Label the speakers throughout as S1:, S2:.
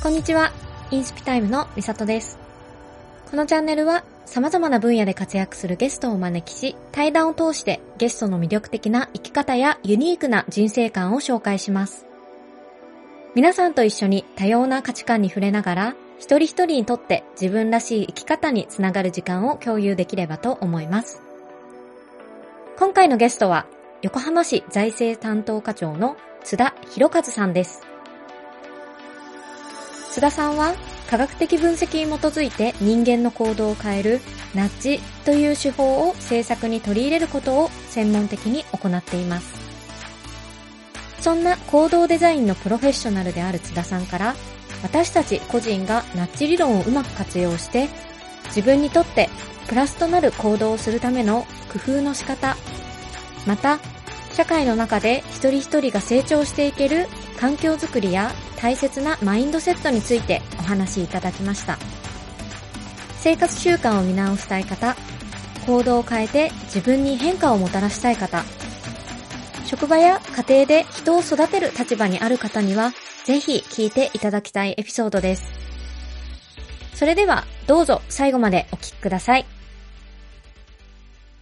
S1: こんにちは。インスピタイムのみさとです。このチャンネルは様々な分野で活躍するゲストをお招きし、対談を通してゲストの魅力的な生き方やユニークな人生観を紹介します。皆さんと一緒に多様な価値観に触れながら、一人一人にとって自分らしい生き方につながる時間を共有できればと思います。今回のゲストは、横浜市財政担当課長の津田博和さんです。津田さんは科学的分析に基づいて人間の行動を変えるナッジという手法を政策に取り入れることを専門的に行っています。そんな行動デザインのプロフェッショナルである津田さんから私たち個人がナッジ理論をうまく活用して自分にとってプラスとなる行動をするための工夫の仕方、また社会の中で一人一人が成長していける環境づくりや大切なマインドセットについてお話しいただきました。生活習慣を見直したい方、行動を変えて自分に変化をもたらしたい方、職場や家庭で人を育てる立場にある方には、ぜひ聞いていただきたいエピソードです。それでは、どうぞ最後までお聞きください。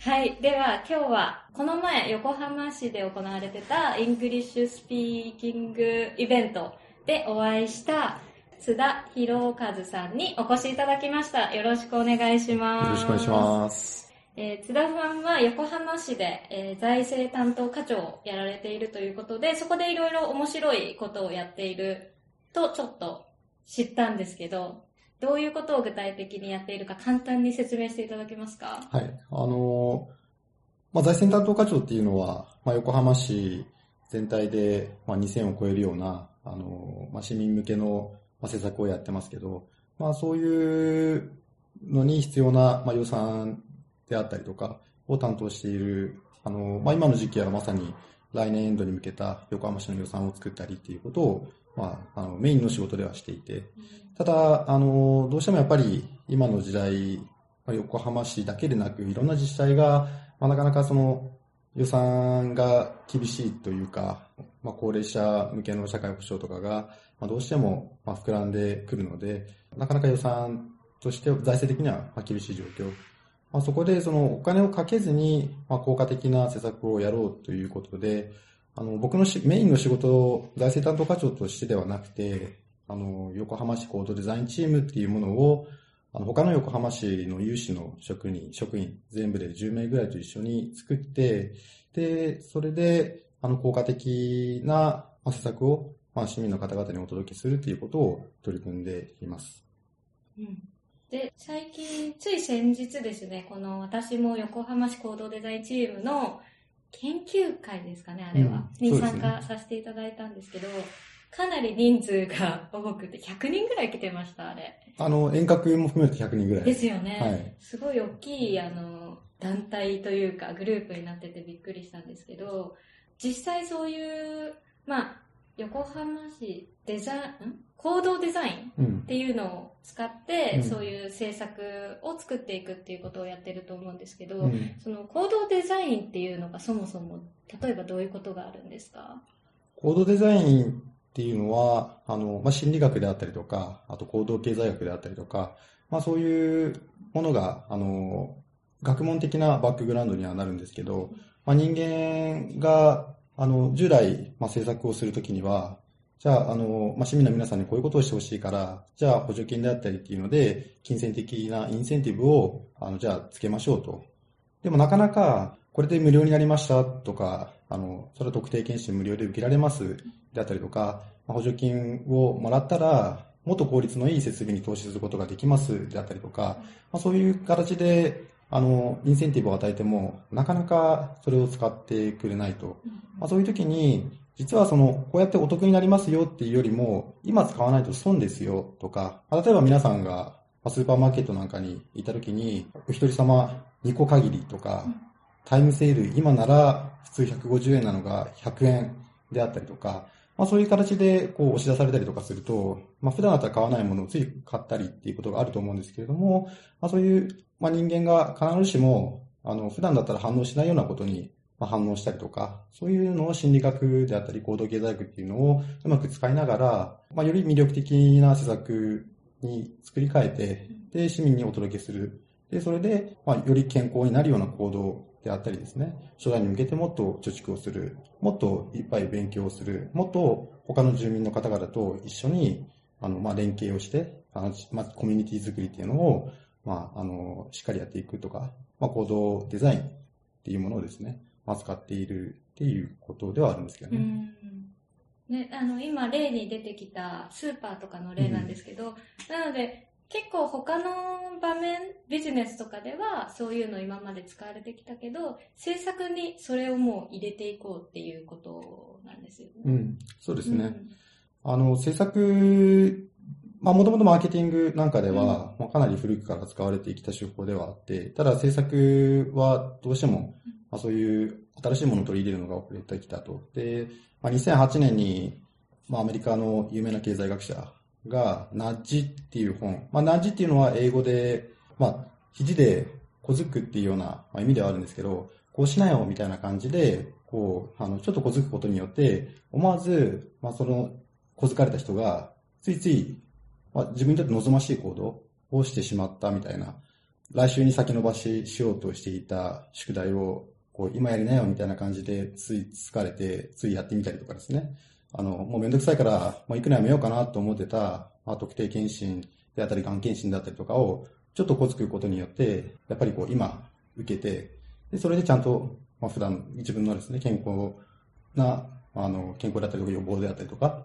S1: はい。では、今日は、この前、横浜市で行われてた、 English speaking イベントでお会いした、津田博和さんにお越しいただきました。よろしくお願いします。
S2: よろしくお願いします。
S1: えー津田さんは横浜市で、えー財政担当課長をやられているということで、そこでいろいろ面白いことをやっているとちょっと知ったんですけど、どういうことを具体的にやっているか簡単に説明していただけますか？
S2: はい。あのまあ、財政担当課長っていうのは、まあ、横浜市全体で、まあ、2000を超えるような、あのまあ、市民向けの、まあ、施策をやってますけど、まあ、そういうのに必要な、まあ、予算であったりとかを担当している、あのまあ、今の時期はまさに来年エンドに向けた横浜市の予算を作ったりっていうことを、まあ、あのメインの仕事ではしていて、ただ、あの、どうしてもやっぱり今の時代、横浜市だけでなく、いろんな自治体が、まあ、なかなかその予算が厳しいというか、まあ、高齢者向けの社会保障とかが、まあ、どうしてもまあ膨らんでくるので、なかなか予算として財政的にはまあ厳しい状況。まあ、そこでそのお金をかけずに、まあ、効果的な施策をやろうということで、あの、僕のしメインの仕事、財政担当課長としてではなくて、あの、横浜市行動デザインチームっていうものを、あの、他の横浜市の有志の職人、職員、全部で10名ぐらいと一緒に作って、で、それで、あの、効果的な施策を、まあ、市民の方々にお届けするということを取り組んでいます。
S1: うんで、最近、つい先日ですね、この私も横浜市行動デザインチームの研究会ですかね、あれは、に参加させていただいたんですけど、かなり人数が多くて、100人ぐらい来てました、あれ。
S2: あの、遠隔も含めて100人ぐらい。
S1: ですよね。
S2: はい
S1: すごい大きい、あの、団体というか、グループになっててびっくりしたんですけど、実際そういう、まあ、横浜市デザん行動デザイン
S2: うん。
S1: っ。ていうのを使って、
S2: うん。
S1: そういう政策を作っていくっていうことをやってると思うんですけど、
S2: うん。
S1: その行動デザインっていうのがそもそも、例えばどういうことがあるんですか？
S2: 行動デザインっていうのは、あの、まあ、心理学であったりとか、あと行動経済学であったりとか、まあ、そういうものが、あの、学問的なバックグラウンドにはなるんですけど、まあ、人間が、あの、従来、まあ、政策をするときには、じゃあ、あの、まあ、市民の皆さんにこういうことをしてほしいから、じゃあ補助金であったりっていうので、金銭的なインセンティブを、あの、じゃあつけましょうと。でもなかなか、これで無料になりましたとか、あの、それは特定健診無料で受けられますであったりとか、まあ補助金をもらったら、もっと効率のいい設備に投資することができますであったりとか、まあ、そういう形で、あの、インセンティブを与えても、なかなかそれを使ってくれないと。まあ、そういう時に、実はその、こうやってお得になりますよっていうよりも、今使わないと損ですよとか、まあ例えば皆さんがまあスーパーマーケットなんかにいた時に、お一人様2個限りとか、タイムセール、今なら普通150円なのが100円であったりとか、まあそういう形でこう押し出されたりとかすると、まあ普段だったら買わないものをつい買ったりっていうことがあると思うんですけれども、まあそういう、まあ人間が必ずしも、あの、普段だったら反応しないようなことにまあ、反応したりとか、そういうのを心理学であったり行動経済学っていうのをうまく使いながら、まあ、より魅力的な施策に作り変えて、で、市民にお届けする。で、それで、まあ、より健康になるような行動であったりですね、将来に向けてもっと貯蓄をする、もっといっぱい勉強をする、もっと他の住民の方々と一緒に、あの、まあ、連携をして、あの、まあ、コミュニティ作りっていうのを、まあ、あの、しっかりやっていくとか、まあ、行動デザインっていうものをですね、まあ、使っているっていうことではあるんですけどね。
S1: ね、あの、今例に出てきたスーパーとかの例なんですけど、うん、なので、結構他の場面、ビジネスとかではそういうの今まで使われてきたけど、政策にそれをもう入れていこうっていうことなんですよね。
S2: うん、そうですね。うん、あの、政策、まあもともとマーケティングなんかでは、うん、まあ、かなり古くから使われてきた手法ではあって、ただ政策はどうしても、まあ、そういう新しいものを取り入れるのが遅れてきたと。で、まあ、2008年に、まあ、アメリカの有名な経済学者が、ナッジっていう本。まあ、ナッジっていうのは英語で、まあ、肘で小づくっていうような、まあ、意味ではあるんですけど、こうしなよみたいな感じで、こう、あの、ちょっと小づくことによって、思わず、まあ、その、小づかれた人が、ついつい、まあ、自分にとって望ましい行動をしてしまったみたいな、来週に先延ばししようとしていた宿題を、こう、今やりなよみたいな感じで、つい疲れて、ついやってみたりとかですね。あの、もうめんどくさいから、もう行くのやめようかなと思ってた、まあ、特定検診であったり、がん検診であったりとかを、ちょっとこつくことによって、やっぱりこう、今、受けて、で、それでちゃんと、まあ、普段、自分のですね、健康な、あの、健康だったりとか予防であったりとか、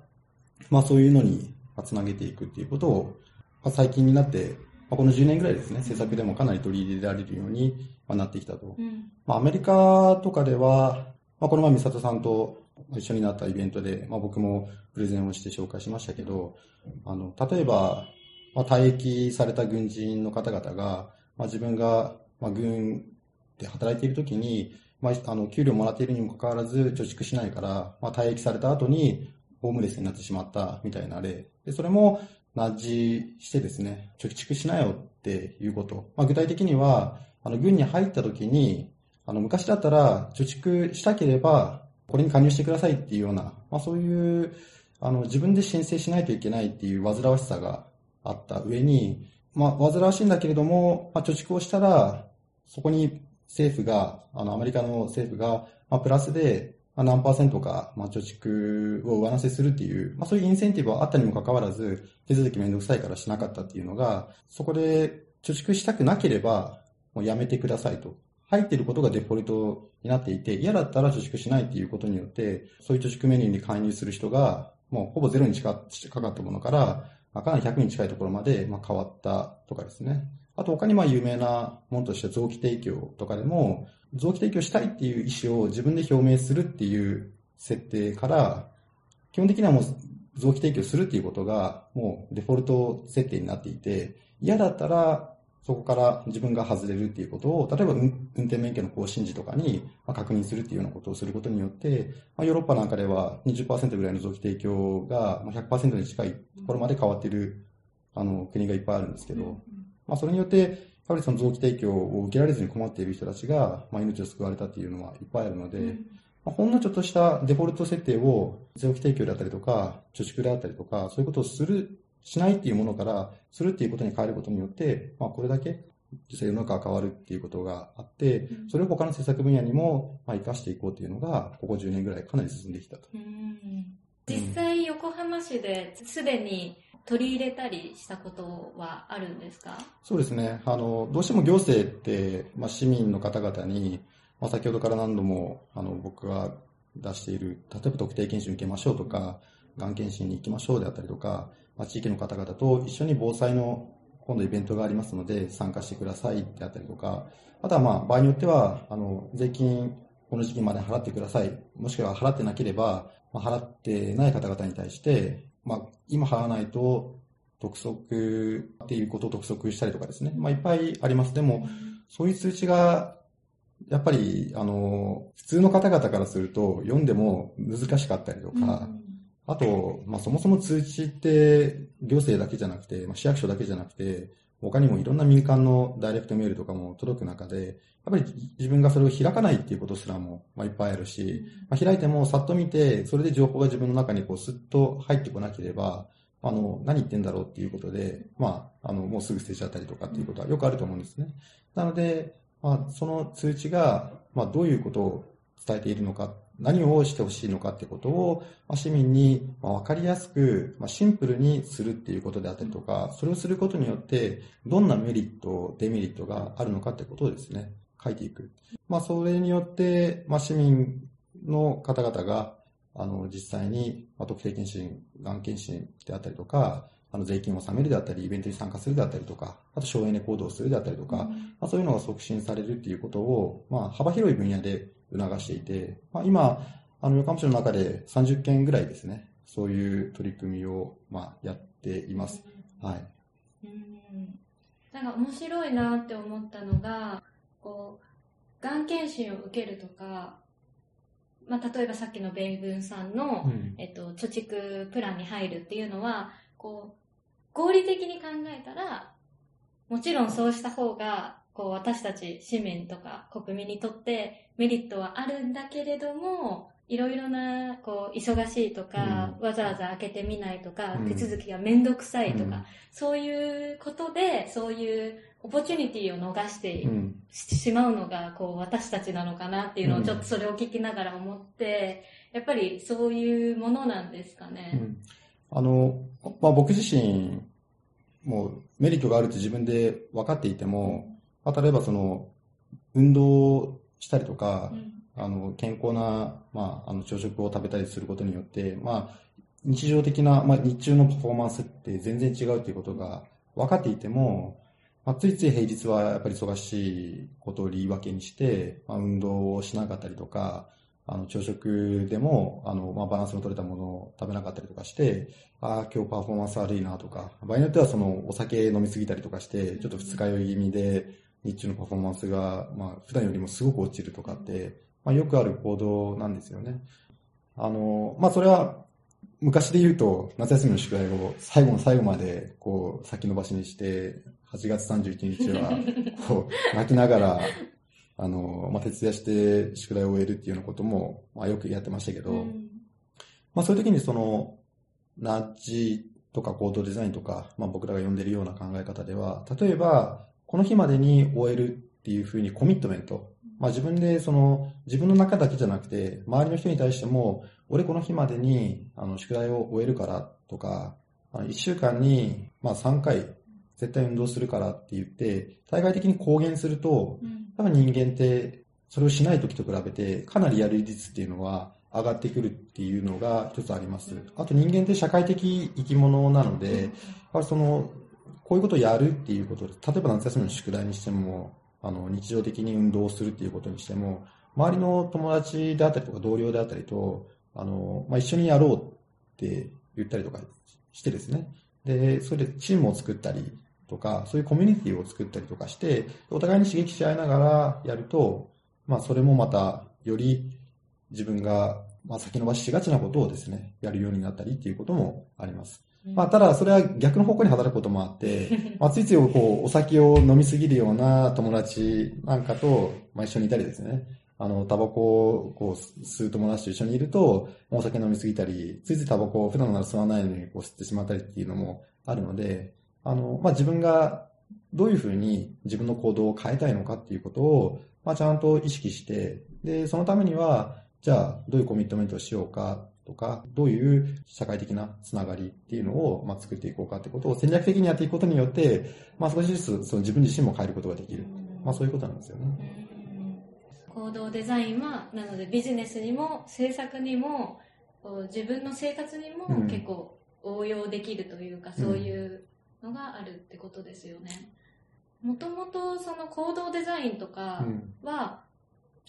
S2: まあ、そういうのに、つなげていくっていうことを、まあ、最近になって、まあ、この10年ぐらいですね、政策でもかなり取り入れられるようになってきたと。うん、まあ、アメリカとかでは、まあ、この前、美里さんと一緒になったイベントで、まあ、僕もプレゼンをして紹介しましたけど、あの、例えば、まあ、退役された軍人の方々が、まあ、自分が、まあ、軍で働いているときに、まあ、あの、給料もらっているにもかかわらず貯蓄しないから、まあ、退役された後に、ホームレスになってしまったみたいな例。で、それも、ナッジしてですね、貯蓄しなよっていうこと。まあ、具体的には、あの、軍に入った時に、あの、昔だったら、貯蓄したければ、これに加入してくださいっていうような、まあそういう、あの、自分で申請しないといけないっていう煩わしさがあった上に、まあ煩わしいんだけれども、まあ貯蓄をしたら、そこに政府が、あの、アメリカの政府が、まあプラスで、あ、何パーセントか、まあ、貯蓄を上乗せするっていう、まあ、そういうインセンティブはあったにもかかわらず、手続きめんどくさいからしなかったっていうのが、そこで貯蓄したくなければ、もうやめてくださいと。入っていることがデフォルトになっていて、嫌だったら貯蓄しないっていうことによって、そういう貯蓄メニューに介入する人が、もうほぼゼロに近かったものから、まあ、かなり100に近いところまで、まあ、変わったとかですね。あと他にまあ有名なものとして臓器提供とかでも、臓器提供したいっていう意思を自分で表明するっていう設定から、基本的にはもう臓器提供するっていうことがもうデフォルト設定になっていて、嫌だったらそこから自分が外れるっていうことを、例えば運転免許の更新時とかに確認するっていうようなことをすることによって、まあ、ヨーロッパなんかでは20%ぐらいの臓器提供が100%に近いところまで変わっているあの国がいっぱいあるんですけど、まあ、それによって、やはりその臓器提供を受けられずに困っている人たちが、まあ、命を救われたっていうのはいっぱいあるので、まあ、ほんのちょっとしたデフォルト設定を臓器提供であったりとか、貯蓄であったりとか、そういうことをするしないっていうものから、するっていうことに変えることによって、まあ、これだけ実際世の中が変わるっていうことがあって、それを他の政策分野にも、まあ、活かしていこうっていうのが、ここ10年ぐらいかなり進んできたと。
S1: 実際、横浜市ですでに取り入れたりしたことはあるんですか？
S2: そうですね。あの、どうしても行政って、まあ、市民の方々に、まあ、先ほどから何度も、あの、僕が出している、例えば特定検診受けましょうとか、がん検診に行きましょうであったりとか、まあ、地域の方々と一緒に防災の今度イベントがありますので参加してくださいであったりとか、あとはまあ場合によっては、あの、税金この時期まで払ってください。もしくは払ってなければ、まあ、払ってない方々に対して、まあ、今払わないと、督促っていうことを督促したりとかですね。まあ、いっぱいあります。でも、そういう通知が、やっぱり、あの、普通の方々からすると読んでも難しかったりとか、うんあと、まあ、そもそも通知って行政だけじゃなくて、まあ、市役所だけじゃなくて、他にもいろんな民間のダイレクトメールとかも届く中で、やっぱり自分がそれを開かないっていうことすらも、まあ、いっぱいあるし、まあ、開いてもさっと見て、それで情報が自分の中にこうスッと入ってこなければ、あの、何言ってんだろうっていうことで、まあ、あの、もうすぐ捨てちゃったりとかっていうことはよくあると思うんですね。なので、まあ、その通知が、まあ、どういうことを伝えているのか、何をしてほしいのかってことを、まあ、市民に分かりやすく、まあ、シンプルにするっていうことであったりとか、それをすることによって、どんなメリット、デメリットがあるのかってことをですね、書いていく。まあ、それによって、まあ、市民の方々が、あの、実際に、まあ、特定健診、がん検診であったりとか、あの、税金を納めるであったり、イベントに参加するであったりとか、あと省エネ行動をするであったりとか、うん、まあ、そういうのが促進されるっていうことを、まあ、幅広い分野で促していて、まあ、今、あの、横浜市の中で30件ぐらいですね、そういう取り組みを、まあ、やっています。はい。
S1: うん。なんか面白いなって思ったのが、こう、がん検診を受けるとか、まあ、例えばさっきの米軍さんの、うん、えっと、貯蓄プランに入るっていうのは、こう、合理的に考えたら、もちろんそうした方が、こう私たち市民とか国民にとってメリットはあるんだけれども、いろいろな、こう、忙しいとか、うん、わざわざ開けてみないとか、うん、手続きがめんどくさいとか、うん、そういうことで、そういうオポチュニティを逃してしまうのが、こう、私たちなのかなっていうのを、ちょっとそれを聞きながら思って、やっぱりそういうものなんですかね。
S2: あの、まあ、僕自身、もうメリットがあるって自分で分かっていても、まあ、例えばその、運動したりとか、うん、あの、健康な、まあ、あの、朝食を食べたりすることによって、まあ、日常的な、まあ、日中のパフォーマンスって全然違うということが分かっていても、まあ、ついつい平日はやっぱり忙しいことを言い訳にして、まあ、運動をしなかったりとか、あの、朝食でも、あの、まあ、バランスの取れたものを食べなかったりとかして、ああ、今日パフォーマンス悪いなとか、場合によってはその、お酒飲みすぎたりとかして、ちょっと二日酔い気味で、日中のパフォーマンスが、まあ、普段よりもすごく落ちるとかって、まあ、よくある行動なんですよね。あの、まあ、それは、昔で言うと、夏休みの宿題を最後の最後まで、こう、先延ばしにして、8月31日は、こう、泣きながら、あの、まあ、徹夜して宿題を終えるっていうようなことも、まあ、よくやってましたけど、うん、まあ、そういう時にその、ナッジとか行動デザインとか、まあ、僕らが呼んでるような考え方では、例えば、この日までに終えるっていうふうにコミットメント、まあ、自分でその、自分の中だけじゃなくて、周りの人に対しても、俺この日までに、あの、宿題を終えるからとか、1週間に、まあ、3回、絶対運動するからって言って、対外的に公言すると、多分人間ってそれをしない時と比べてかなりやる率っていうのは上がってくるっていうのが一つあります。あと人間って社会的生き物なので、やっぱりその、こういうことをやるっていうことで、例えば夏休みの宿題にしても、あの、日常的に運動をするっていうことにしても、周りの友達であったりとか同僚であったりと、あの、まあ、一緒にやろうって言ったりとかしてですね。で、それでチームを作ったり、とか、そういうコミュニティを作ったりとかして、お互いに刺激し合いながらやると、まあそれもまたより自分が、まあ先延ばししがちなことをですね、やるようになったりっていうこともあります。まあ、ただ、それは逆の方向に働くこともあって、まあ、ついついこう、お酒を飲みすぎるような友達なんかと、まあ、一緒にいたりですね。あの、タバコをこう吸う友達と一緒にいると、お酒飲みすぎたり、ついついタバコを普段なら吸わないのにこう吸ってしまったりっていうのもあるので、あの、まあ、自分がどういうふうに自分の行動を変えたいのかっていうことを、まあ、ちゃんと意識して、で、そのためには、じゃあ、どういうコミットメントをしようかとか、どういう社会的なつながりっていうのを、まあ、作っていこうかってことを戦略的にやっていくことによって、まあ、少しずつその自分自身も変えることができる。まあ、そういうことなんですよね。
S1: 行動デザインは、なのでビジネスにも政策にも、自分の生活にも結構応用できるというか、そういうのがあるってことですよね。もともとその行動デザインとかは、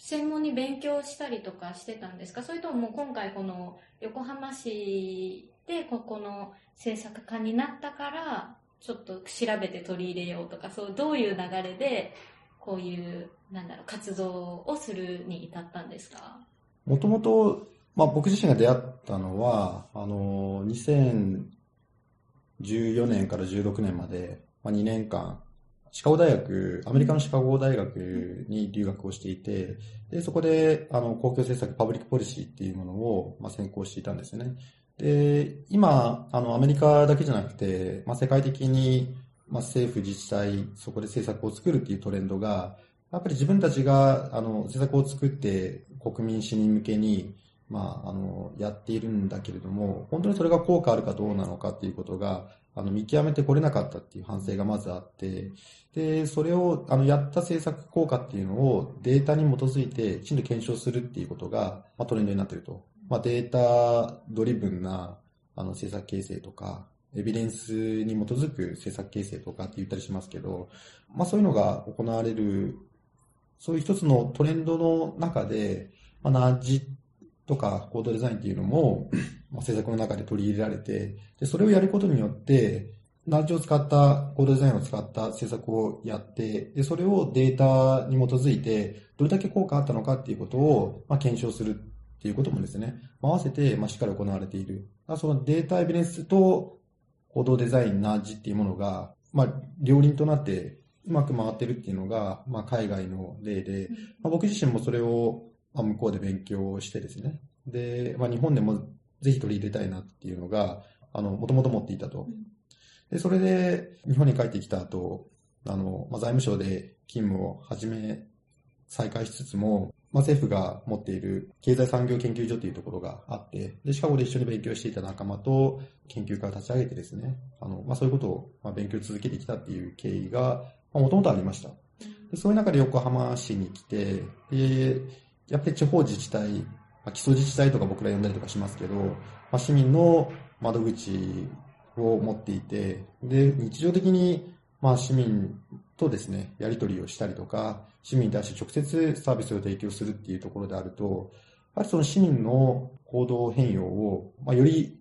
S1: 専門に勉強したりとかしてたんですか？それとも今回この横浜市でここの制作家になったから、ちょっと調べて取り入れようとか、そうどういう流れで、こういう、なんだろう、活動をするに至ったんですか？
S2: もともと、まあ僕自身が出会ったのは、あの、2000 14年から16年まで、まあ、2年間、シカゴ大学、アメリカのシカゴ大学に留学をしていて、で、そこで、あの、公共政策、パブリックポリシーっていうものを、まあ、専攻していたんですね。で、今、あの、アメリカだけじゃなくて、まあ、世界的に、まあ、政府自治体、そこで政策を作るっていうトレンドが、やっぱり自分たちが、あの、政策を作って国民、市民向けに、まあ、あの、やっているんだけれども、本当にそれが効果あるかどうなのかっていうことが、あの、見極めてこれなかったっていう反省がまずあって、で、それを、あの、やった政策効果っていうのをデータに基づいてきちんと検証するっていうことが、まあ、トレンドになってると。まあ、データドリブンな、あの、政策形成とか、エビデンスに基づく政策形成とかって言ったりしますけど、まあそういうのが行われる、そういう一つのトレンドの中で、まあ、ナッジとかコードデザインっていうのも、まあ、政策の中で取り入れられて、で、それをやることによって、ナッジを使った、コードデザインを使った政策をやって、で、それをデータに基づいて、どれだけ効果あったのかっていうことを、まあ、検証するっていうこともですね、合わせて、まあ、しっかり行われている。そのデータエビデンスと行動デザイン、ナッジっていうものが、まあ、両輪となってうまく回ってるっていうのが、まあ、海外の例で、まあ、僕自身もそれを、まあ、向こうで勉強してですね。で、まあ、日本でもぜひ取り入れたいなっていうのが、あの、もともと持っていたと。で、それで、日本に帰ってきた後、あの、まあ、財務省で勤務を始め、再開しつつも、まあ、政府が持っている経済産業研究所というところがあって、で、シカゴで一緒に勉強していた仲間と研究会を立ち上げてですね、あの、まあ、そういうことを、まあ、勉強続けてきたっていう経緯が、まあ、もともとありました。でそういう中で横浜市に来て、で、やっぱり地方自治体、まあ、基礎自治体とか僕ら呼んだりとかしますけど、まあ、市民の窓口を持っていて、で、日常的に、まあ、市民とですね、やり取りをしたりとか、市民に対して直接サービスを提供するっていうところであると、やはりその市民の行動変容を、まあ、より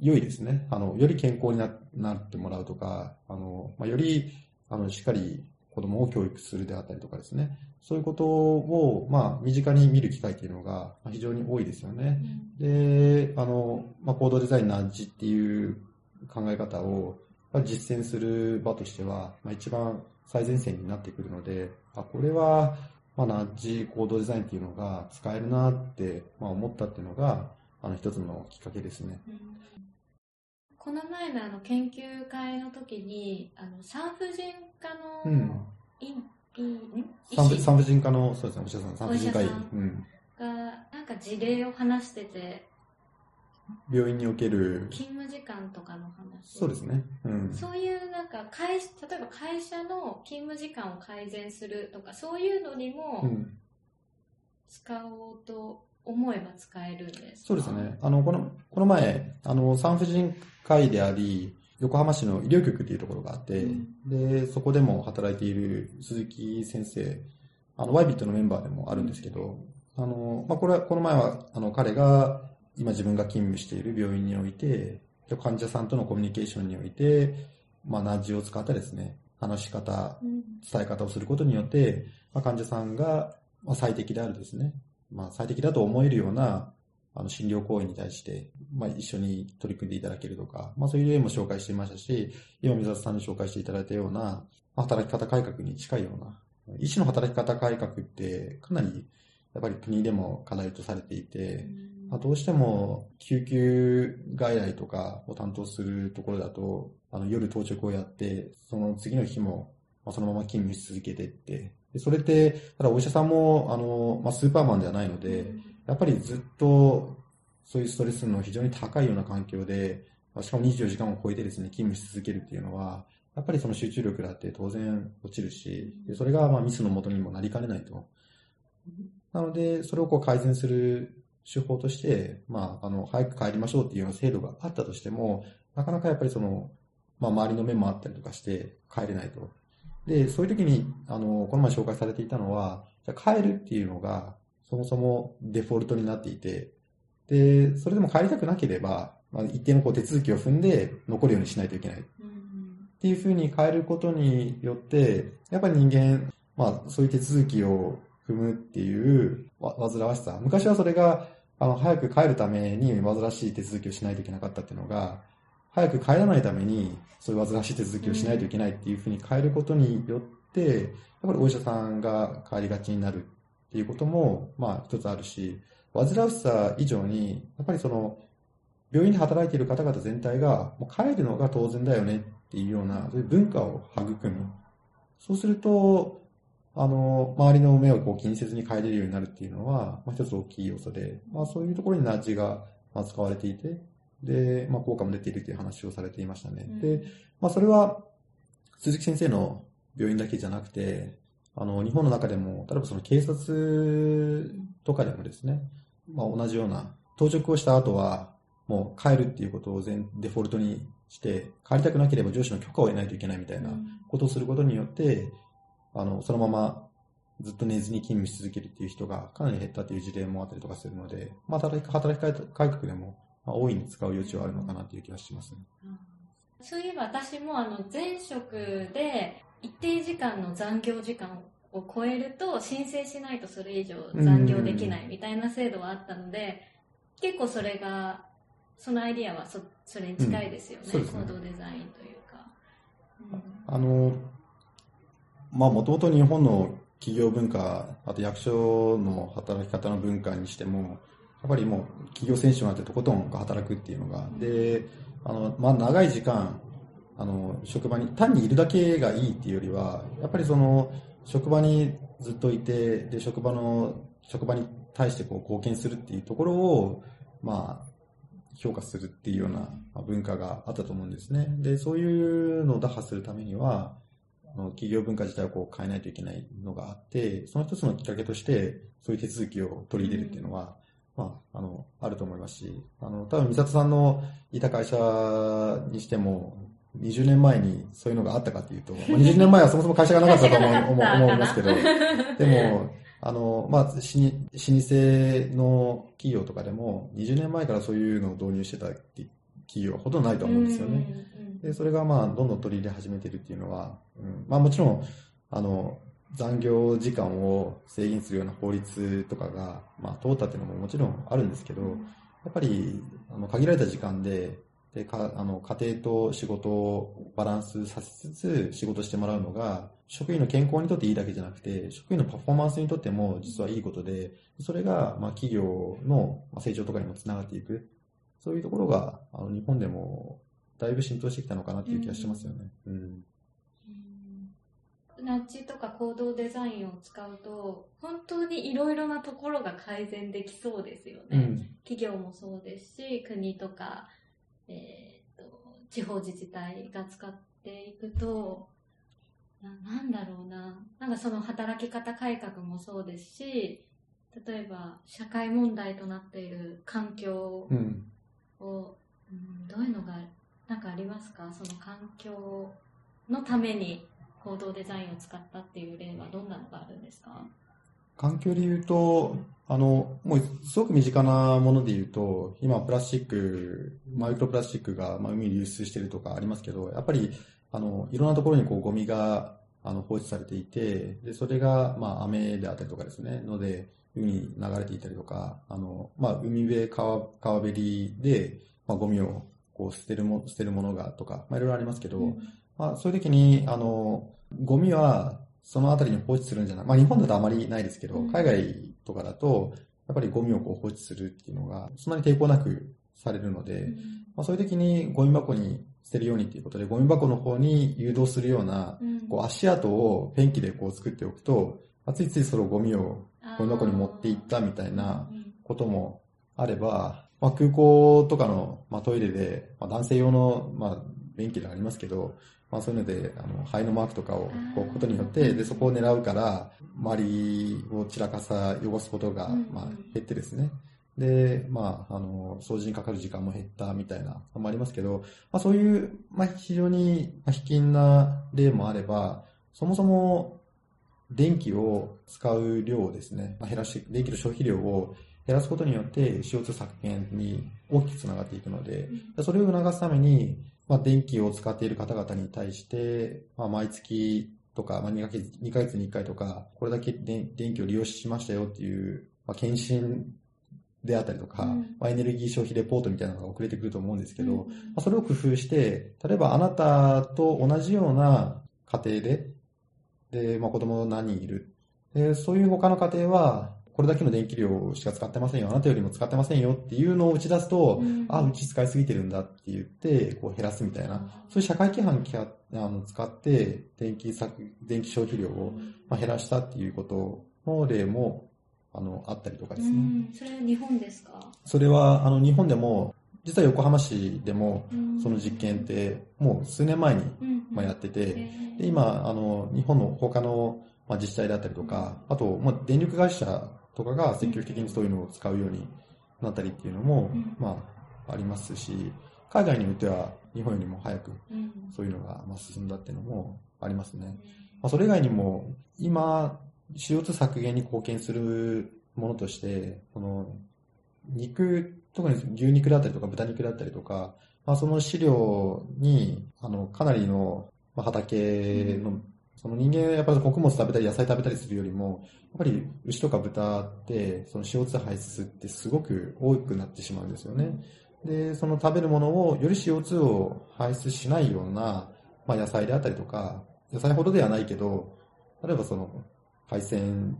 S2: 良いですね。あの、より健康にななってもらうとか、あの、まあ、より、あの、しっかり子供を教育するであったりとかですね。そういうことを、まあ、身近に見る機会っていうのが非常に多いですよね。うん、で、あの、まあ、行動デザインの味っていう考え方を実践する場としては、まあ、一番最前線になってくるので、あ、これは、まあ、ナッジ行動デザインっていうのが使えるなって、まあ、思ったっていうのが、あの、一つのきっかけですね。うん、
S1: この前のあの研究会の時に、あの、産婦人科の、うん、い
S2: 産婦産婦人科の、そうですね、お医者さん、産婦人科医、うん、
S1: が、なんか事例を話してて、
S2: 病院における。
S1: 勤務時間とかの話？
S2: そうですね、
S1: うん、そういうなんか会例えば会社の勤務時間を改善するとかそういうのにも使おうと思えば使えるんです
S2: そうですね。あのこのこの前あの産婦人科医であり横浜市の医療局っていうところがあって、うん、でそこでも働いている鈴木先生あのワイビットのメンバーでもあるんですけど、あの、まあ、これは、この前は、あの、彼が、今自分が勤務している病院において、患者さんとのコミュニケーションにおいて、まあ、ナッジを使ったですね、話し方、伝え方をすることによって、まあ、患者さんが最適であるですね、まあ、最適だと思えるような、あの、診療行為に対して、まあ、一緒に取り組んでいただけるとか、まあ、そういう例も紹介していましたし、今、水里さんに紹介していただいたような、働き方改革に近いような、医師の働き方改革って、かなり、やっぱり国でも課題とされていて、まあ、どうしても救急外来とかを担当するところだと、あの夜当直をやって、その次の日も、まあ、そのまま勤務し続けてって、でそれって、ただお医者さんも、あの、まあ、スーパーマンではないので、やっぱりずっとそういうストレスの非常に高いような環境で、しかも24時間を超えてですね、勤務し続けるっていうのは、やっぱりその集中力だって当然落ちるし、でそれがまあミスのもとにもなりかねないと。なので、それをこう改善する手法として、まあ、あの、早く帰りましょうっていうような制度があったとしても、なかなかやっぱりその、まあ、周りの面もあったりとかして帰れないと。で、そういう時に、あの、この前紹介されていたのは、じゃ帰るっていうのが、そもそもデフォルトになっていて、で、それでも帰りたくなければ、まあ、一定のこう手続きを踏んで残るようにしないといけない。っていうふうに変えることによって、やっぱり人間、まあ、そういう手続きを踏むっていう煩わしさ。昔はそれが、あの、早く帰るために煩わしい手続きをしないといけなかったっていうのが、早く帰らないために、そういう煩わしい手続きをしないといけないっていうふうに変えることによって、やっぱりお医者さんが帰りがちになるっていうことも、まあ一つあるし、煩わしさ以上に、やっぱりその、病院で働いている方々全体が、もう帰るのが当然だよねっていうような、そういう文化を育む。そうすると、あの、周りの目をこう気にせずに帰れるようになるっていうのは、まあ、一つ大きい要素で、まあそういうところにナッジが使われていて、で、まあ効果も出ているという話をされていましたね。うん、で、まあそれは、鈴木先生の病院だけじゃなくて、あの、日本の中でも、例えばその警察とかでもですね、まあ同じような、到着をした後は、もう帰るっていうことを全デフォルトにして、帰りたくなければ上司の許可を得ないといけないみたいなことをすることによって、あの、そのままずっと寝ずに勤務し続けるっていう人がかなり減ったという事例もあったりとかするので、まあ、働き働き改革でも、まあ、大いに使う余地はあるのかなという気がしますね。
S1: そういえば私もあの前職で一定時間の残業時間を超えると申請しないとそれ以上残業できないみたいな制度はあったので、結構それが、そのアイディアはそそれに近いですよね、うん、ね。行動デザインというか。
S2: うん、あの、まあもともと日本の企業文化、あと役所の働き方の文化にしても、やっぱりもう企業選手なんてとことん働くっていうのが、で、あの、まあ長い時間、あの、職場に単にいるだけがいいっていうよりは、やっぱりその、職場にずっといて、で、職場の、職場に対してこう貢献するっていうところを、まあ、評価するっていうような文化があったと思うんですね。で、そういうのを打破するためには、あの企業文化自体をこう変えないといけないのがあって、その一つのきっかけとして、そういう手続きを取り入れるっていうのは、うん、まあ、あの、あると思いますし、あの、多分、美里さんのいた会社にしても、20年前にそういうのがあったかっていうと、まあ、20年前はそもそも会社がなかったと思思思いますけど、でも、あの、まあ、老舗の企業とかでも、20年前からそういうのを導入してた企業はほとんどないと思うんですよね。で、それがまあ、どんどん取り入れ始めてるっていうのは、うん、まあもちろん、あの、残業時間を制限するような法律とかが、まあ通ったっていうのももちろんあるんですけど、やっぱり、あの、限られた時間で、で、か、あの、家庭と仕事をバランスさせつつ仕事してもらうのが、職員の健康にとっていいだけじゃなくて、職員のパフォーマンスにとっても実はいいことで、それが、まあ企業の成長とかにもつながっていく。そういうところが、あの、日本でもだいぶ浸透してきたのかなっていう気がしますよね。うん。
S1: ナッジとか行動デザインを使うと、本当にいろいろなところが改善できそうですよね。うん、企業もそうですし、国とか、えー、と、地方自治体が使っていくと、ななんだろうな。なんかその働き方改革もそうですし、例えば社会問題となっている環境を、うん、うん、どういうのがなんかありますか？その環境のために行動デザインを使ったっていう例はどんなのがあるんですか？
S2: 環境で言うと、あの、もうすごく身近なもので言うと、今プラスチック、マイクロプラスチックが、まあ、海に流出してるとかありますけど、やっぱり、あの、いろんなところにこうゴミが、あの、放置されていて、で、それが、まあ、雨であったりとかですね、ので、海に流れていたりとか、あの、まあ、海辺川、川べりで、まあ、ゴミをこう捨てるも、捨てるものがとか、まあいろいろありますけど、うん、まあそういう時に、あの、ゴミはそのあたりに放置するんじゃない、まあ日本だとあまりないですけど、うん、海外とかだと、やっぱりゴミをこう放置するっていうのが、そんなに抵抗なくされるので、うん、まあそういう時にゴミ箱に捨てるようにっていうことで、ゴミ箱の方に誘導するような、こう足跡をペンキでこう作っておくと、ついついそのゴミをゴミ箱に持っていったみたいなこともあれば、まあ、空港とかの、まあ、トイレで、まあ、男性用の、まあ、便器でありますけど、まあ、そういうので、あの、肺のマークとかを置くことによって、で、そこを狙うから、周りを散らかさ、汚すことが、まあ、減ってですね。で、まあ、あの、掃除にかかる時間も減ったみたいなのもありますけど、まあ、そういう、まあ、非常に、まあ、卑近な例もあれば、そもそも、電気を使う量をですね、まあ、減らして、電気の消費量を減らすことによって CO2 削減に大きくつながっていくので、それを促すために、まあ、電気を使っている方々に対して、まあ、毎月とか、まあ、2ヶ月、2ヶ月に1回とか、これだけ電気を利用しましたよっていう、まあ、検診であったりとか、
S1: うん
S2: まあ、エネルギー消費レポートみたいなのが遅れてくると思うんですけど、
S1: うん
S2: まあ、それを工夫して、例えばあなたと同じような家庭で、で、まあ、子供何人いる？で、そういう他の家庭は、これだけの電気量しか使ってませんよ。あなたよりも使ってませんよっていうのを打ち出すと、
S1: うん。
S2: あ、うち使いすぎてるんだって言って、こう減らすみたいな、そういう社会規範きゃあの使って、電気削、電気消費量を、まあ、減らしたっていうことの例も、あの、あったりとかですね。
S1: うん。それは日本ですか？
S2: それは、あの、日本でも、実は横浜市でも、
S1: うん。
S2: その実験って、もう数年前に、
S1: うん。
S2: まあ、やってて、で今、あの、日本の他の、まあ、自治体だったりとか、あと、まあ、電力会社とかが積極的にそういうのを使うようになったりっていうのも、
S1: うん
S2: まあ、ありますし、海外においては日本よりも早く
S1: うん
S2: そういうのがまあ進んだっていうのもありますね。まあ、それ以外にも、今、CO2 削減に貢献するものとして、この、肉、特に牛肉だったりとか豚肉だったりとか、まあ、その飼料に、あの、かなりの、まあ、畑の、その人間やっぱり穀物食べたり野菜食べたりするよりも、やっぱり牛とか豚って、その CO2 排出ってすごく多くなってしまうんですよね。で、その食べるものをより CO2 を排出しないような、まあ、野菜であったりとか、野菜ほどではないけど、例えばその海鮮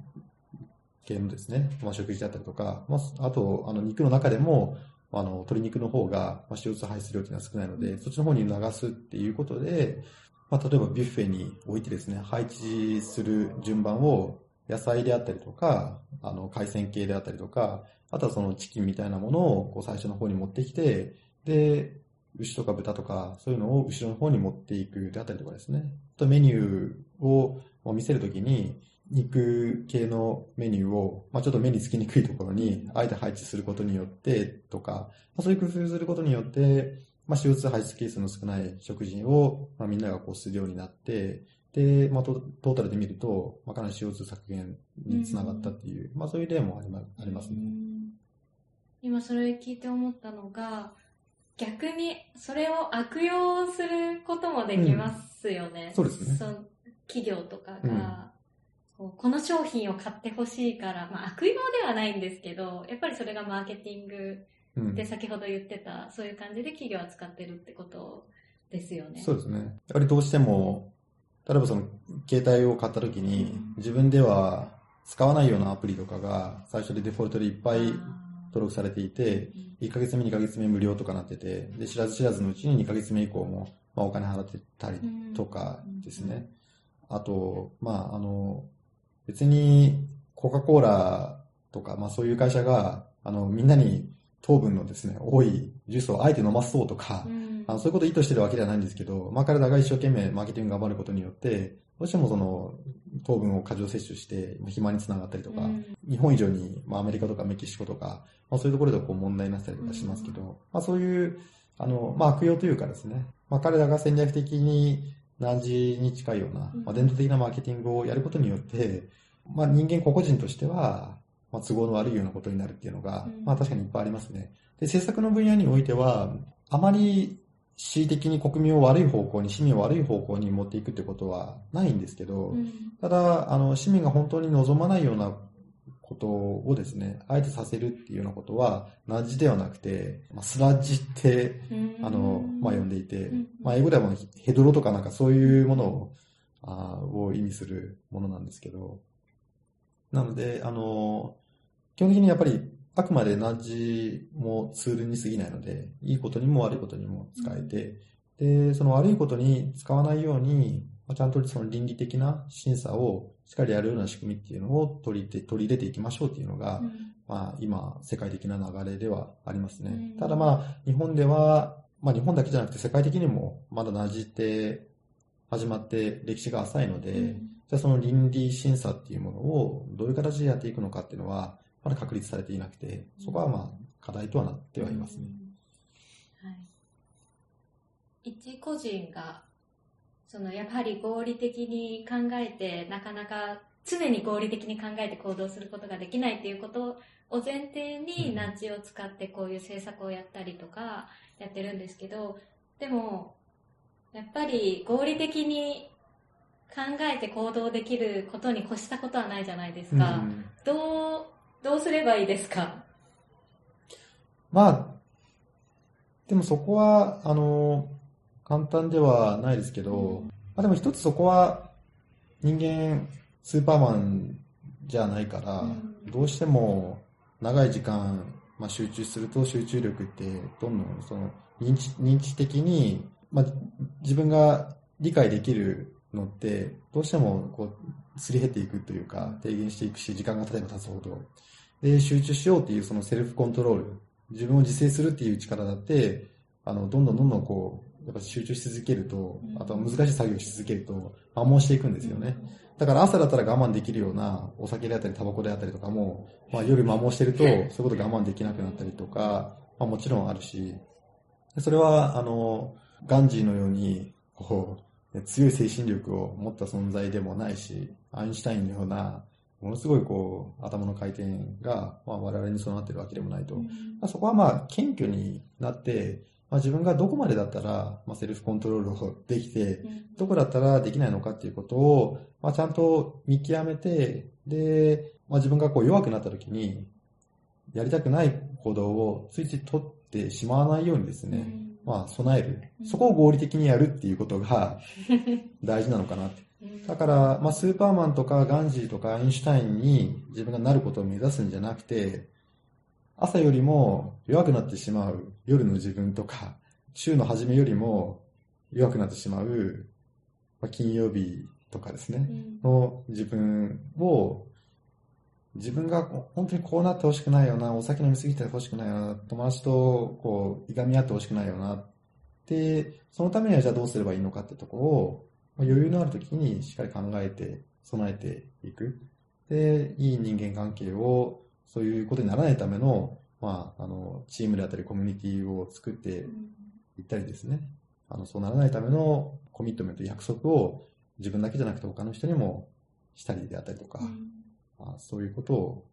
S2: 系のですね、まあ、食事だったりとか、まあ、あと、あの肉の中でも、あの鶏肉の方が CO2 排出量というのは少ないので、そっちの方に流すっていうことで、まあ、例えばビュッフェに置いてですね、配置する順番を野菜であったりとか、あの海鮮系であったりとか、あとはそのチキンみたいなものをこう最初の方に持ってきて、で、牛とか豚とか、そういうのを後ろの方に持っていくであったりとかですね。あとメニューを見せるときに、肉系のメニューを、まあ、ちょっと目につきにくいところに、あえて配置することによってとか、まあ、そういう工夫することによって、まあ、CO2 排出係数の少ない食事を、まあ、みんながこうするようになって、で、まあ、トトータルで見ると、まあ、かなり CO2 削減につながったっていう、まあ、そういう例もありまありますね。
S1: 今それ聞いて思ったのが、逆にそれを悪用することもできますよね。
S2: そうですね。
S1: その企業とか
S2: うん。
S1: が、こうこの商品を買ってほしいから、まあ悪用ではないんですけど、やっぱりそれがマーケティング
S2: うん
S1: で先ほど言ってた、そういう感じで企業は使ってるってことですよね。
S2: そうですね。やっぱりどうしても、例えばその携帯を買った時に自分では使わないようなアプリとかが最初でデフォルトでいっぱい登録されていて、1ヶ月目、2ヶ月目無料とかなってて、で、知らず知らずのうちに2ヶ月目以降も、まあ、お金払ってたりとかですね。あと、まあ、あの、別にコカ・コーラとか、まあそういう会社が、あの、みんなに糖分のですね、多いジュースをあえて飲まそうとか、
S1: うん。
S2: あのそういうことを意図してるわけではないんですけど、まあ、彼らが一生懸命マーケティング頑張ることによって、どうしてもその糖分を過剰摂取して肥満につながったりとか、
S1: うん。
S2: 日本以上に、まあ、アメリカとかメキシコとか、まあ、そういうところでこう問題になったりとかしますけど、まあ、そういう、あの、まあ、悪用というかですね、まあ、彼らが戦略的に何時に近いような、まあ、伝統的なマーケティングをやることによって、まあ、人間個々人としては、まあ、都合の悪いようなことになるっていうのが、
S1: うん。
S2: まあ、確かにいっぱいありますね。で、政策の分野においては、あまり恣意的に国民を悪い方向に、市民を悪い方向に持っていくってことはないんですけど、
S1: うん。
S2: ただ、あの、市民が本当に望まないようなことをですね、あえてさせるっていうようなことは、ナッジではなくて、まあ、スラッジって、
S1: うん。
S2: あの、まあ、呼んでいて
S1: うん、
S2: まあ、英語ではヘドロとかなんかそういうものを、あーを意味するものなんですけど、なので、あの、基本的にやっぱり、あくまでナッジもツールに過ぎないので、いいことにも悪いことにも使えて、で、その悪いことに使わないように、まあちゃんとその倫理的な審査をしっかりやるような仕組みっていうのを取り入れて取り入れていきましょうっていうのが、
S1: うん。
S2: まあ今、世界的な流れではありますね。
S1: うん。
S2: ただまあ、日本では、まあ日本だけじゃなくて世界的にもまだなじって始まって歴史が浅いので、
S1: うん。
S2: じゃあその倫理審査っていうものをどういう形でやっていくのかっていうのは、まだ確立されていなくて、そこはまあ課題とはなってはいますね。
S1: うんはい。一個人が、そのやはり合理的に考えて、なかなか常に合理的に考えて行動することができないっていうことを前提
S2: うん
S1: にナッジを使ってこういう政策をやったりとかやってるんですけど、でも、やっぱり合理的に考えて行動できることに越したことはないじゃないですか。
S2: うん
S1: どう、どうすればいいですか？
S2: まあ、でもそこは、あの、簡単ではないですけど、まあでも一つそこは人間スーパーマンじゃないから、どうしても長い時間、まあ、集中すると集中力ってどんどんその認知認知的に、まあ、自分が理解できるのってどうしてもこうすり減っていくというか低減していくし時間が経てば経つほどで集中しようっていうそのセルフコントロール。自分を自制するっていう力だってあのどんどんどんどんこうやっぱ集中し続けるとあとは難しい作業をし続けると摩耗していくんですよね。だから朝だったら我慢できるようなお酒であったりタバコであったりとかも、まあ夜摩耗してるとそういうこと我慢できなくなったりとか、まあもちろんあるし、それはあの、ガンジーのように、こう、強い精神力を持った存在でもないし、アインシュタインのような、ものすごいこう、頭の回転が、まあ我々に備わってるわけでもないと。まあそこはまあ謙虚になって、まあ、自分がどこまでだったら、まあ、セルフコントロールをできて、どこだったらできないのかっていうことを、まあ、ちゃんと見極めて、で、まあ、自分がこう弱くなった時に、やりたくない行動をついつい取ってしまわないようにですね、まあ、備える。そこを合理的にやるっていうことが大事なのかなって。だから、まあ、スーパーマンとかガンジーとかアインシュタインに自分がなることを目指すんじゃなくて、朝よりも弱くなってしまう夜の自分とか、週の初めよりも弱くなってしまう、まあ、金曜日とかですね、の自分を、自分が本当にこうなってほしくないよな、お酒飲みすぎてほしくないよな、友達とこう、いがみ合ってほしくないよな、で、そのためにはじゃあどうすればいいのかってところを、まあ、余裕のある時にしっかり考えて、備えていく。で、いい人間関係をそういうことにならないための、まあ、あの、チームであったりコミュニティを作っていったりですね。あの、そうならないためのコミットメント、約束を自分だけじゃなくて他の人にもしたりであったりとか、まあ、そういうことを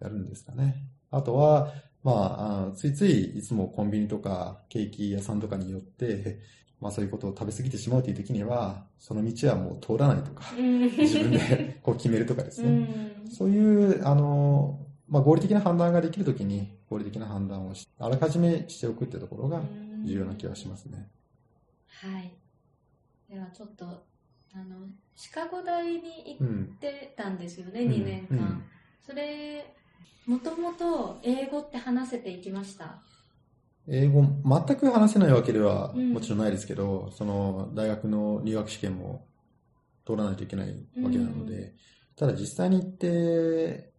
S2: やるんですかね。あとは、まあ、あついついいつもコンビニとかケーキ屋さんとかによって、まあそういうことを食べ過ぎてしまうという時には、その道はもう通らないとか、自分で こう決めるとかですね。そういう、あの、まあ、合理的な判断ができるときに、合理的な判断をしあらかじめしておくってところが重要な気がしますね。
S1: はい。ではちょっと、あの、シカゴ大に行ってたんですよね、
S2: うん
S1: 2年間。
S2: うん
S1: それ、もともと英語って話せていきました。
S2: 英語、全く話せないわけでは
S1: うん。
S2: もちろんないですけど、その大学の入学試験も通らないといけないわけなので、
S1: う
S2: ただ実際に行って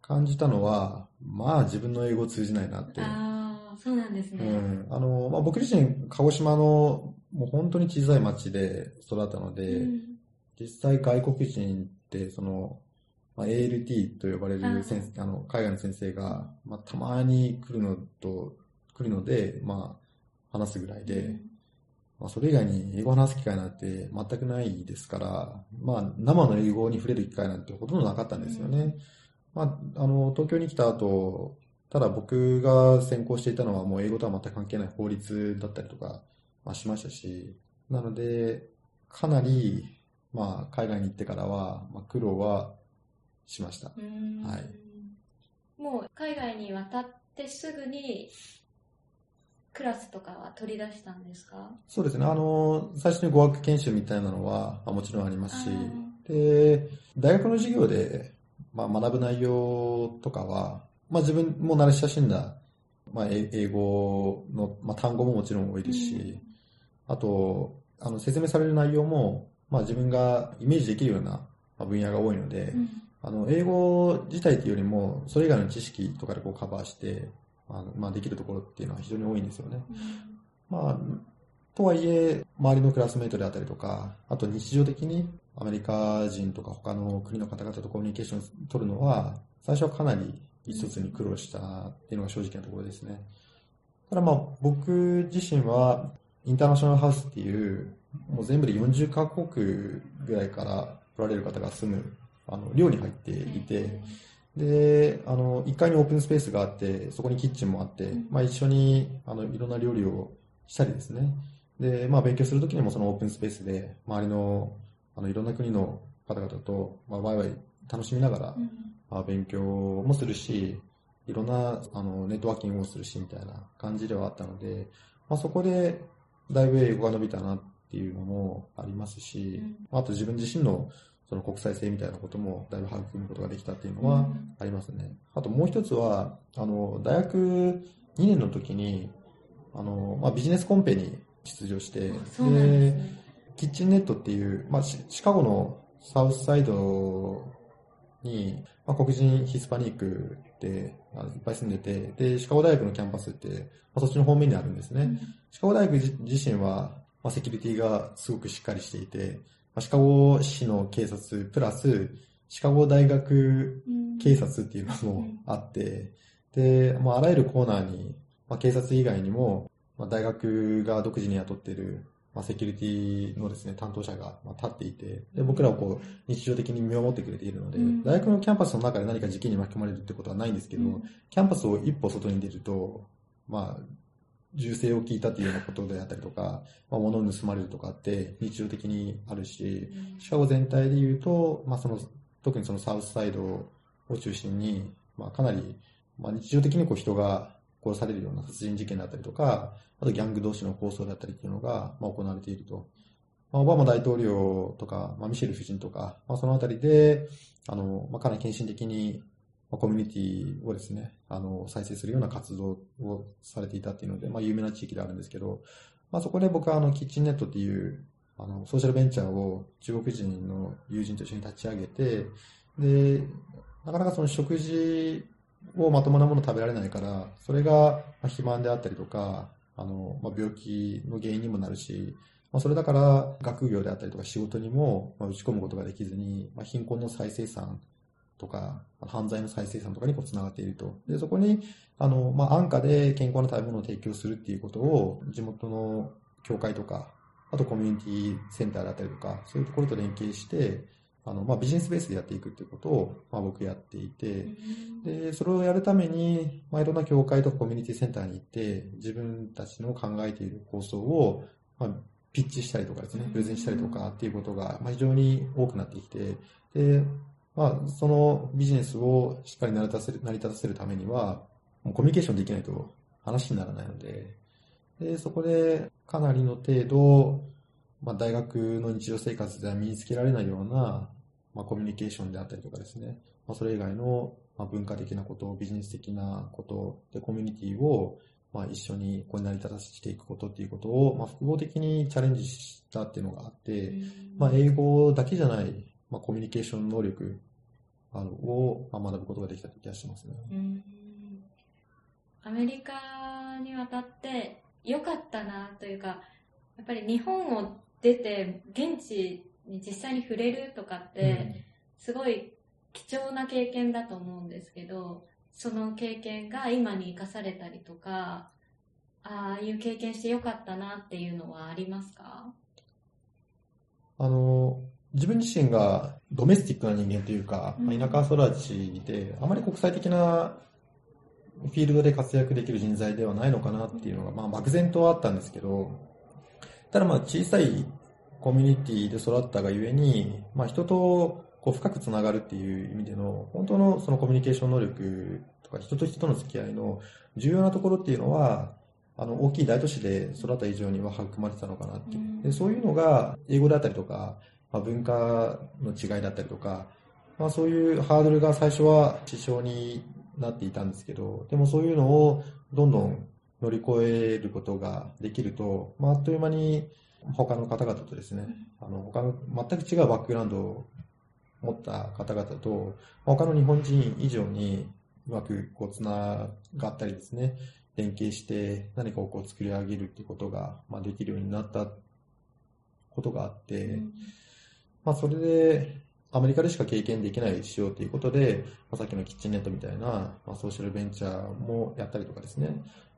S2: 感じたのは、まあ自分の英語通じないなって。
S1: ああ、そうなんですね。
S2: うん、あの、まあ、僕自身、鹿児島のもう本当に小さい町で育ったので、
S1: うん。
S2: 実際外国人って、その、まあ、ALT と呼ばれる先生、あの、海外の先生が、まあ、たまに来るのと、来るので、まあ、話すぐらいで、まあ、それ以外に英語を話す機会なんて全くないですから、まあ、生の英語に触れる機会なんてほとんどなかったんですよね。まあ、あの、東京に来た後、ただ僕が専攻していたのはもう英語とは全く関係ない法律だったりとか、まあ、しましたし、なので、かなり、まあ、海外に行ってからは、まあ、苦労はしました。
S1: うん
S2: はい
S1: もう海外に渡ってすぐにクラスとかは取り出したんですか？
S2: そうですね。あの、最初に語学研修みたいなのは、まあ、もちろんありますし
S1: あ、
S2: で、大学の授業で、まあ、学ぶ内容とかは、まあ、自分も慣れ親しんだ、まあ、え英語の、まあ、単語ももちろん多いですし、あと、あの、説明される内容も、まあ、自分がイメージできるようなまあ分野が多いので、
S1: うん。
S2: あの、英語自体っていうよりも、それ以外の知識とかでこうカバーして、あのまあ、できるところっていうのは非常に多いんですよね。まあ、とはいえ、周りのクラスメイトであったりとか、あと日常的にアメリカ人とか他の国の方々とコミュニケーションを取るのは、最初はかなり一つに苦労したっていうのが正直なところですね。ただまあ、僕自身は、インターナショナルハウスっていう、もう全部で40カ国ぐらいから来られる方が住む、あの、寮に入っていて、で、あの、1階にオープンスペースがあって、そこにキッチンもあって、
S1: うん。
S2: まあ一緒に、あの、いろんな料理をしたりですね。で、まあ勉強するときにもそのオープンスペースで、周りの、あの、いろんな国の方々と、まあワイワイ楽しみながら、
S1: うん。
S2: まあ勉強もするし、いろんなあのネットワーキングをするしみたいな感じではあったので、まあ、そこでだいぶ英語が伸びたなっていうのもありますし、あと自分自身のその国際性みたいなこともだいぶ育むことができたっていうのはありますね。あともう一つは、あの、大学2年の時に、あの、まあ、ビジネスコンペに出場して、で、キッチンネットっていう、まあ、シカゴのサウスサイドに、まあ、黒人ヒスパニックでいっぱい住んでて、で、シカゴ大学のキャンパスって、まあ、そっちの方面にあるんですね。うん、シカゴ大学自身は、まあ、セキュリティがすごくしっかりしていて、まあ、シカゴ市の警察プラス、シカゴ大学警察っていうのもあって、で、まあ、あらゆるコーナーに、まあ、警察以外にも、まあ、大学が独自に雇っているまあ、セキュリティのですね、担当者が立っていて、で、僕らをこう、日常的に見守ってくれているので、うん、大学のキャンパスの中で何か事件に巻き込まれるってことはないんですけど、うん、キャンパスを一歩外に出ると、まあ、銃声を聞いたっていうようなことであったりとか、まあ、物を盗まれるとかって日常的にあるし、シカゴ全体で言うと、まあ、その、特にそのサウスサイドを中心に、まあ、かなり、まあ、日常的にこう人が殺されるような殺人事件だったりとか、あとギャング同士の抗争だったりっていうのが、まあ、行われていると。まあ、オバマ大統領とか、まあ、ミシェル夫人とか、まあ、そのあたりで、あの、まあ、かなり献身的に、ま、コミュニティをですね、あの、再生するような活動をされていたっていうので、まあ、有名な地域であるんですけど、まあ、そこで僕はあの、キッチンネットっていう、あの、ソーシャルベンチャーを中国人の友人と一緒に立ち上げて、で、なかなかその食事をまともなもの食べられないから、それが肥満であったりとか、あの、まあ、病気の原因にもなるし、まあ、それだから学業であったりとか仕事にも、ま、打ち込むことができずに、まあ、貧困の再生産とか、犯罪の再生産とかにこう繋がっていると。で、そこに、あの、まあ、安価で健康な食べ物を提供するっていうことを、地元の教会とか、あとコミュニティセンターだったりとか、そういうところと連携して、あの、まあ、ビジネスベースでやっていくっていうことを、まあ、僕やっていて、で、それをやるために、まあ、いろんな教会とかコミュニティセンターに行って、自分たちの考えている構想を、まあ、ピッチしたりとかですね、プレゼンしたりとかっていうことが、まあ、非常に多くなってきて、で、まあ、そのビジネスをしっかり成り立たせる、成り立たせるためには、もうコミュニケーションできないと話にならないので、で、そこでかなりの程度、まあ、大学の日常生活では身につけられないような、まあ、コミュニケーションであったりとかですね、まあ、それ以外の、まあ、文化的なこと、ビジネス的なことで、コミュニティを、まあ、一緒にこう成り立たせていくことっていうことを、まあ、複合的にチャレンジしたっていうのがあって、まあ、英語だけじゃない、まあ、コミュニケーション能力あのを、まあ、学ぶことができた気がしますね。
S1: アメリカに渡って良かったなというか、やっぱり日本を出て現地に実際に触れるとかって、すごい貴重な経験だと思うんですけど、その経験が今に生かされたりとか、ああいう経験してよかったなっていうのはありますか？
S2: あの、自分自身がドメスティックな人間というか、うん、田舎育ちで、あまり国際的なフィールドで活躍できる人材ではないのかなっていうのが、まあ、漠然とはあったんですけど、ただまあ小さいコミュニティで育ったがゆえに、まあ、人とこう深くつながるっていう意味での、本当のそのコミュニケーション能力とか人と人との付き合いの重要なところっていうのは、あの、大きい大都市で育った以上には育まれてたのかなっていう。でそういうのが、英語だったりとか、まあ、文化の違いだったりとか、まあそういうハードルが最初は支障になっていたんですけど、でもそういうのをどんどん乗り越えることができると、まああっという間に他の方々とですね、あの、他の全く違うバックグラウンドを持った方々と、他の日本人以上にうまくこう繋がったりですね、連携して何かをこう作り上げるっていうことが、まあ、できるようになったことがあって、うん、まあそれでアメリカでしか経験できないしようということで、まあ、さっきのキッチンネットみたいな、まあ、ソーシャルベンチャーもやったりとかですね、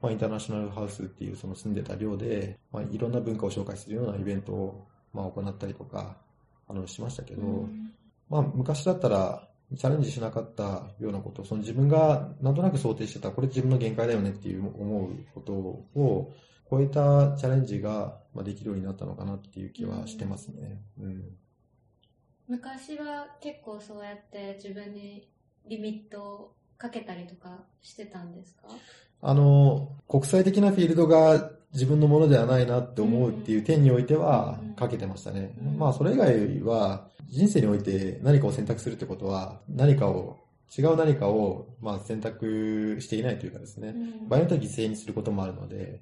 S2: まあ、インターナショナルハウスっていうその住んでた寮で、まあ、いろんな文化を紹介するようなイベントを、まあ、行ったりとか、あの、しましたけど、うん、まあ、昔だったら、チャレンジしなかったようなこと、その自分がなんとなく想定してた、これ自分の限界だよねっていう思うことを超えたチャレンジができるようになったのかなっていう気はしてますね。うん、うん
S1: 昔は結構そうやって自分にリミットかけたりとかしてたんですか？
S2: あの、国際的なフィールドが自分のものではないなって思うっていう点においては
S1: うん
S2: かけてましたね。
S1: うん
S2: まあそれ以外は人生において何かを選択するってことは何かを、違う何かをまあ選択していないというかですね。場合によっては犠牲にすることもあるので、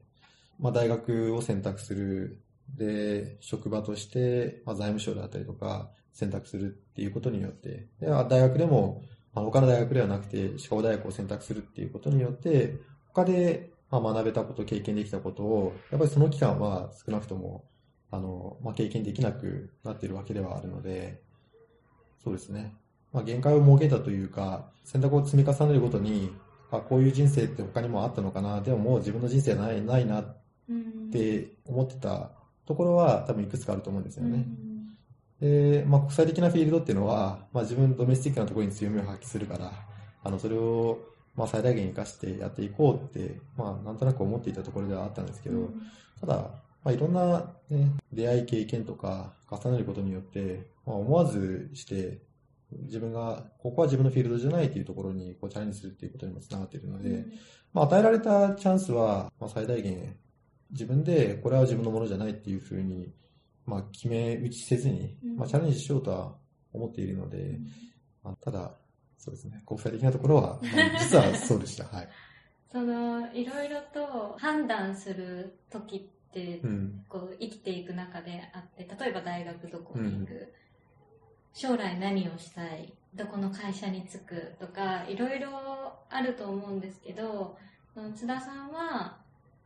S2: まあ大学を選択する。で、職場として、まあ財務省であったりとか選択するっていうことによって、で大学でも、まあ、他の大学ではなくて、歯科大学を選択するっていうことによって、他で、まあ、学べたこと、経験できたことを、やっぱりその期間は少なくとも、あの、まあ、経験できなくなっているわけではあるので、そうですね。まあ、限界を設けたというか、選択を積み重ねるごとに、あ、こういう人生って他にもあったのかな、でももう自分の人生はない、ないなっ
S1: うん
S2: て思ってたところは多分いくつかあると思うんですよね。
S1: うん
S2: で、まあ、国際的なフィールドっていうのは、まあ、自分ドメスティックなところに強みを発揮するから、あの、それを、まあ、最大限活かしてやっていこうって、まあ、なんとなく思っていたところではあったんですけど、ただ、まあ、いろんな、ね、出会い経験とか重ねることによって、まあ、思わずして、自分が、ここは自分のフィールドじゃないっていうところにこうチャレンジするっていうことにもつながっているので、まあ、与えられたチャンスは、まあ、最大限、自分でこれは自分のものじゃないっていうふうに、まあ、決め打ちせずに、まあ、チャレンジしようとは思っているので、まあ、ただ、そうですね、国際的なところは、ま あ実はそうでした。はい。
S1: そのいろいろと判断する時って、
S2: うん。
S1: こう生きていく中であって例えば大学どこに行く、
S2: うん。
S1: 将来何をしたい？どこの会社に就く？とかいろいろあると思うんですけど津田さんは、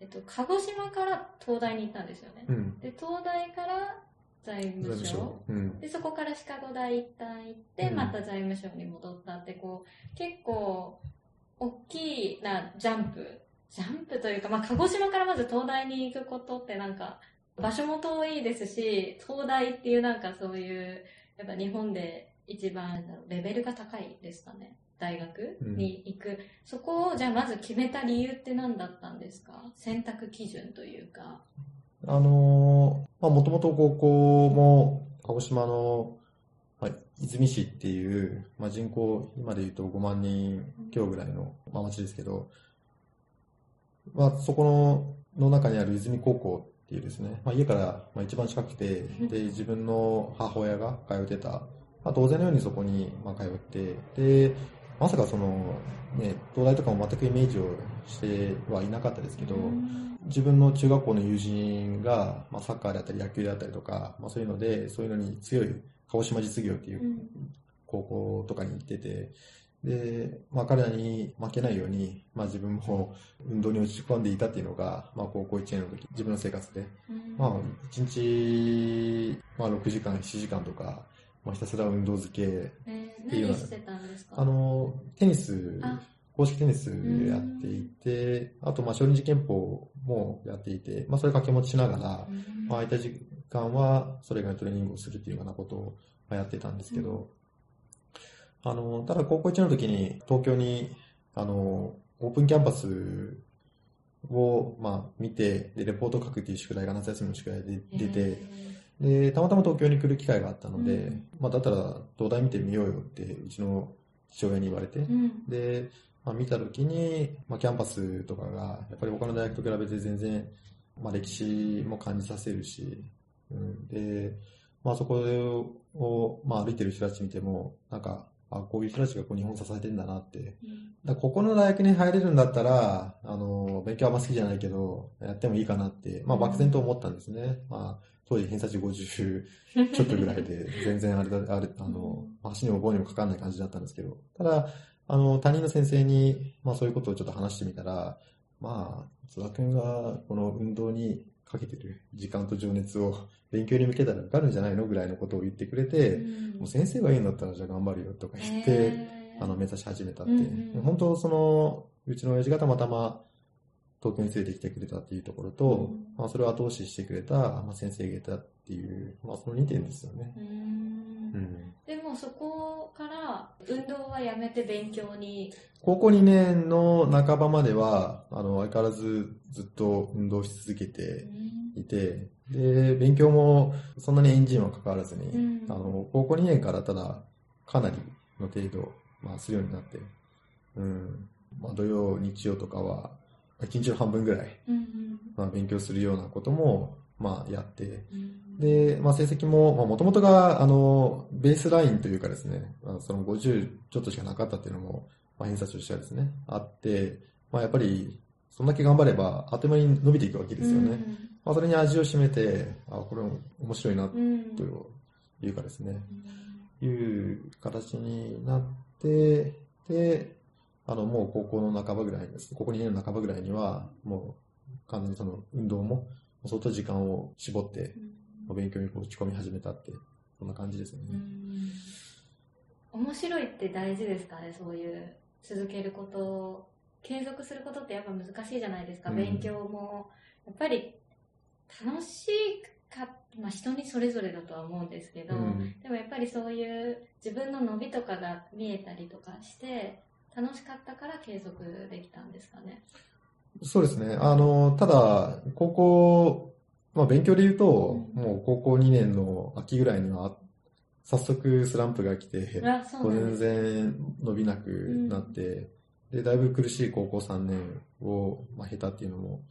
S1: えっと、鹿児島から東大に行ったんですよね、
S2: うん。
S1: で東大から財
S2: 財
S1: 務省。
S2: うん。
S1: でそこからシカゴ大一旦行って、
S2: うん
S1: また財務省に戻ったってこう結構大きなジャンプジャンプというか、まあ、鹿児島からまず東大に行くことってなんか場所も遠いですし東大っていうなんかそういうやっぱ日本で一番レベルが高いですかね大学に行く、そこをじゃあまず決めた理由って何だったんですか？選択基準というか。
S2: あのーまあ、もともと高校も、鹿児島の、まあ、出水市っていう、まあ、人口、今で言うと5万人強ぐらいの、まあ、町ですけど、まあ、そこの、の中にある泉高校っていうですね、まあ、家から、まあ、一番近くて、で、自分の母親が通ってた、まあ、当然のようにそこに、まあ、通って、で、まさかその、ね、東大とかも全くイメージをしてはいなかったですけど、自分の中学校の友人が、まあ、サッカーであったり野球であったりとか、まあ、そういうので、そういうのに強い鹿児島実業っていう高校とかに行ってて、で、まあ彼らに負けないように、まあ自分も運動に落ち込んでいたっていうのが、まあ高校1年の時、自分の生活で、まあ1日、まあ6時間、7時間とか、まあひたすら運動漬け、
S1: えー
S2: っていうあの、テニス
S1: あ、
S2: 公式テニスやっていて、あとまあ少林寺拳法もやっていて、まあそれ掛け持ちしながら、
S1: うん。
S2: まあ、空いた時間はそれ以外のトレーニングをするっていうようなことをまあやってたんですけど、あの、ただ高校1年の時に東京に、あの、オープンキャンパスを、まあ、見て、で、レポートを書くっていう宿題が夏休みの宿題で出て、で、たまたま東京に来る機会があったので、
S1: うん。
S2: まあ、だったら東大見てみようよって、うちの父親に言われて、
S1: うん。
S2: で、まあ、見たときに、まあ、キャンパスとかが、やっぱり他の大学と比べて全然、まあ、歴史も感じさせるし、うん、で、まあ、そこを、まあ、歩いてる人たち見ても、なんか、あ、こういう人たちがこう日本を支えてんだなって。だここの大学に入れるんだったら、あの、勉強あんま好きじゃないけど、やってもいいかなって、まあ、漠然と思ったんですね。まあ、当時偏差値50 ちょっとぐらいで、全然あれだ、あれ、あの、足にも棒にもかかんない感じだったんですけど、ただ、あの、担任の先生に、まあそういうことをちょっと話してみたら、まあ、津田くんがこの運動にかけてる時間と情熱を勉強に向けたら受かるんじゃないのぐらいのことを言ってくれて、もう先生がいいんだったらじゃあ頑張るよとか言って、あの、目指し始めたって。
S1: うんうん
S2: 本当その、うちの親父がたまたま東京に連れてきてくれたっていうところと、
S1: うん
S2: まあそれを後押ししてくれた、まあ、先生がいたっていう、まあその2点ですよね。
S1: うん
S2: うん。
S1: でもそこから運動はやめて勉強に。
S2: 高校2年の半ばまでは、あの、相変わらずずっと運動し続けていて、で、勉強もそんなにエンジンは関わらずに、
S1: うん。
S2: あの、高校2年からただ、かなりの程度、まあ、するようになって、ううん。まあ土曜、日曜とかは、一日の半分ぐらい、
S1: うんうん。
S2: まあ勉強するようなことも、まあやって、
S1: うん
S2: で、まあ成績も、まあもともとが、あの、ベースラインというかですね、まあその50ちょっとしかなかったっていうのも、まあ偏差値としてはですね、あって、まあやっぱり、そんだけ頑張れば、あっという間に伸びていくわけですよね。まあそれに味を占めて、あ、これ面白いな、
S1: うん。うん
S2: というかですね、いう形になって、で、あの、もう高校の半ばぐらいです。高校2年の半ばぐらいには、もう完全にその運動も、相当時間を絞って、お勉強に打ち込み始めたって、そんな感じですよね。
S1: うん。面白いって大事ですかねそういう続けること継続することってやっぱ難しいじゃないですか、
S2: うん。
S1: 勉強も。やっぱり楽しいか、まあ、人にそれぞれだとは思うんですけど、
S2: うん。
S1: でもやっぱりそういう自分の伸びとかが見えたりとかして楽しかったから継続できたんですかね。
S2: そうですね。あの、ただ、高校、まあ勉強で言うと、
S1: うん。
S2: もう高校2年の秋ぐらいには、早速スランプが来て、全然伸びなくなって、で、だいぶ苦しい高校3年を、まあ、経たっていうのも、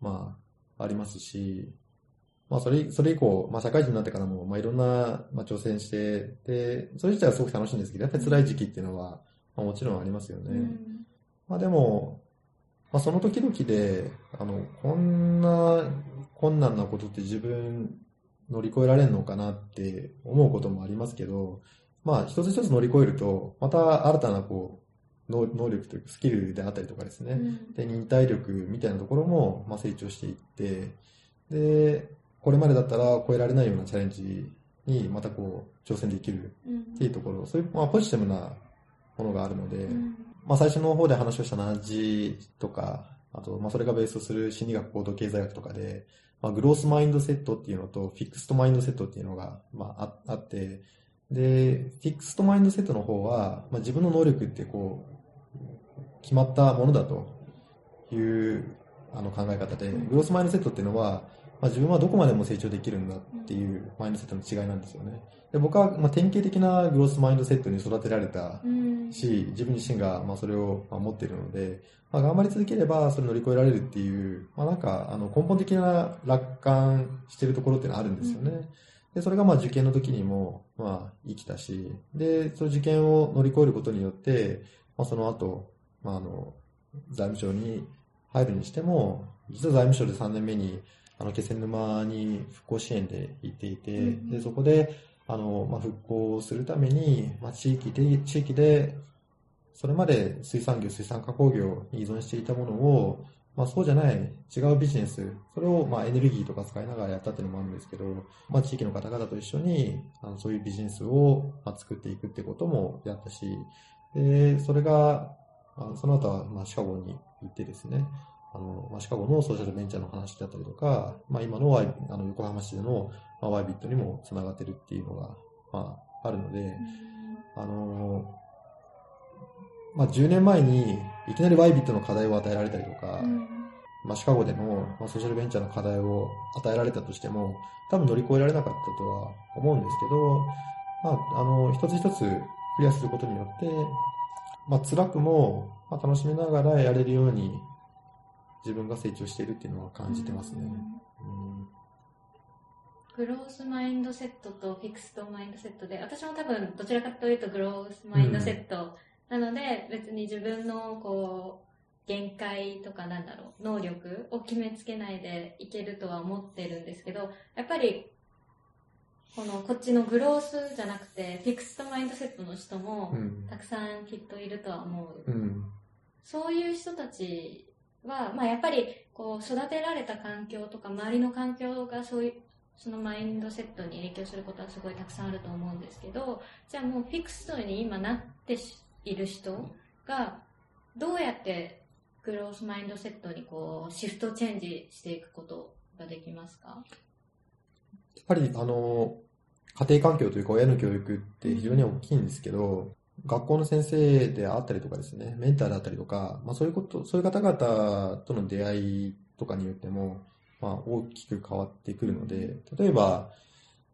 S2: まあ、ありますし、まあ、それ、それ以降、まあ、社会人になってからも、まあ、いろんな、まあ、挑戦して、で、それ自体はすごく楽しいんですけど、やっぱり辛い時期っていうのは、まあ、もちろんありますよね。
S1: うん。
S2: まあ、でも、まあ、その時々で、あの、こんな困難なことって自分乗り越えられるのかなって思うこともありますけど、まあ、一つ一つ乗り越えると、また新たなこう、能能力というかスキルであったりとかですね、
S1: うん。
S2: で、忍耐力みたいなところも、まあ、成長していって、で、これまでだったら超えられないようなチャレンジにまたこう、挑戦できる
S1: うん。
S2: っていうところ、そういう、まあ、ポジティブなものがあるので、
S1: うん。
S2: まあ、最初の方で話をしたナッジとか、あと、まあ、それがベースとする心理学、行動経済学とかで、まあ、グロースマインドセットっていうのと、フィックストマインドセットっていうのが、まあ、あって、で、フィックストマインドセットの方は、まあ、自分の能力ってこう、決まったものだというあの考え方で、グロースマインドセットっていうのは、まあ、自分はどこまでも成長できるんだっていうマインドセットの違いなんですよね。で僕は、まあ、典型的なグロースマインドセットに育てられた
S1: うん
S2: し、自分自身がまあそれをまあ持っているので、まあ、頑張り続ければそれ乗り越えられるっていう、まあ、なんかあの根本的な楽観してるところっていうのはあるんですよね。で、それがまあ受験の時にもまあ生きたし、で、その受験を乗り越えることによって、まあ、その後、まあ、あの、財務省に入るにしても、実は財務省で3年目に、あの、気仙沼に復興支援で行っていて、
S1: うん
S2: で、そこで、あの、まあ、復興するために、まあ、地域で、地域で、それまで水産業、水産加工業に依存していたものを、まあ、そうじゃない違うビジネス、それをまあエネルギーとか使いながらやったっていうのもあるんですけど、まあ、地域の方々と一緒にあのそういうビジネスをまあ作っていくってこともやったし、で、それが、あのその後はまあシカゴに行ってですね、あの、まあ、シカゴのソーシャルベンチャーの話だったりとか、まあ、今のワイあの横浜市での、まあ、ワイビットにもつながってるっていうのが、まあ、あるので、あのまあ、10年前にいきなりワイビットの課題を与えられたりとか、
S1: うん。
S2: まあ、シカゴでの、まあ、ソーシャルベンチャーの課題を与えられたとしても、多分乗り越えられなかったとは思うんですけど、まあ、あの、一つ一つクリアすることによって、まあ、辛くも、まあ、楽しみながらやれるように、自分が成長しているっていうのは感じてますね。うん
S1: グロースマインドセットとフィクストマインドセットで、私も多分どちらかというとグロースマインドセットなので、別に自分のこう、限界とかなんだろう、能力を決めつけないでいけるとは思ってるんですけど、やっぱり、この、こっちのグロースじゃなくて、フィクストマインドセットの人も
S2: う、ん。
S1: たくさんきっといるとは思う。
S2: うん。
S1: そういう人たちは、まあやっぱり、こう、育てられた環境とか、周りの環境がそういう、そのマインドセットに影響することはすごいたくさんあると思うんですけど、じゃあもうフィクストに今なっている人が、どうやってグロースマインドセットにこう、シフトチェンジしていくことができますか？
S2: やっぱり、あの、家庭環境というか親の教育って非常に大きいんですけど、学校の先生であったりとかですね、メンターだったりとか、まあそういうこと、そういう方々との出会いとかによっても、まあ大きく変わってくるので、例えば、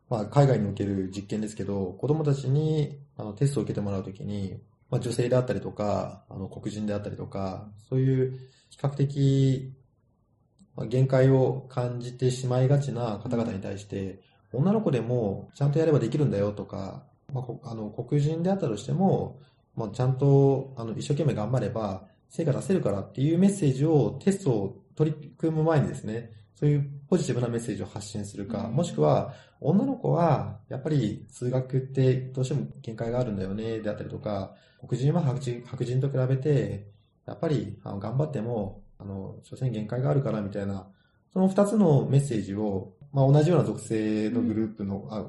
S2: まあ海外における実験ですけど、子供たちにあのテストを受けてもらうときに、まあ、女性であったりとか、あの黒人であったりとか、そういう比較的、まあ、限界を感じてしまいがちな方々に対して、女の子でもちゃんとやればできるんだよとか、まあ、あの黒人であったとしても、まあ、ちゃんとあの一生懸命頑張れば成果出せるからっていうメッセージをテストを取り組む前にですね、そういうポジティブなメッセージを発信するか、もしくは、女の子は、やっぱり数学ってどうしても限界があるんだよね、であったりとか、黒人は白人白人と比べて、やっぱりあの頑張っても、あの、所詮限界があるからみたいな、その二つのメッセージを、まあ、同じような属性のグループの、あ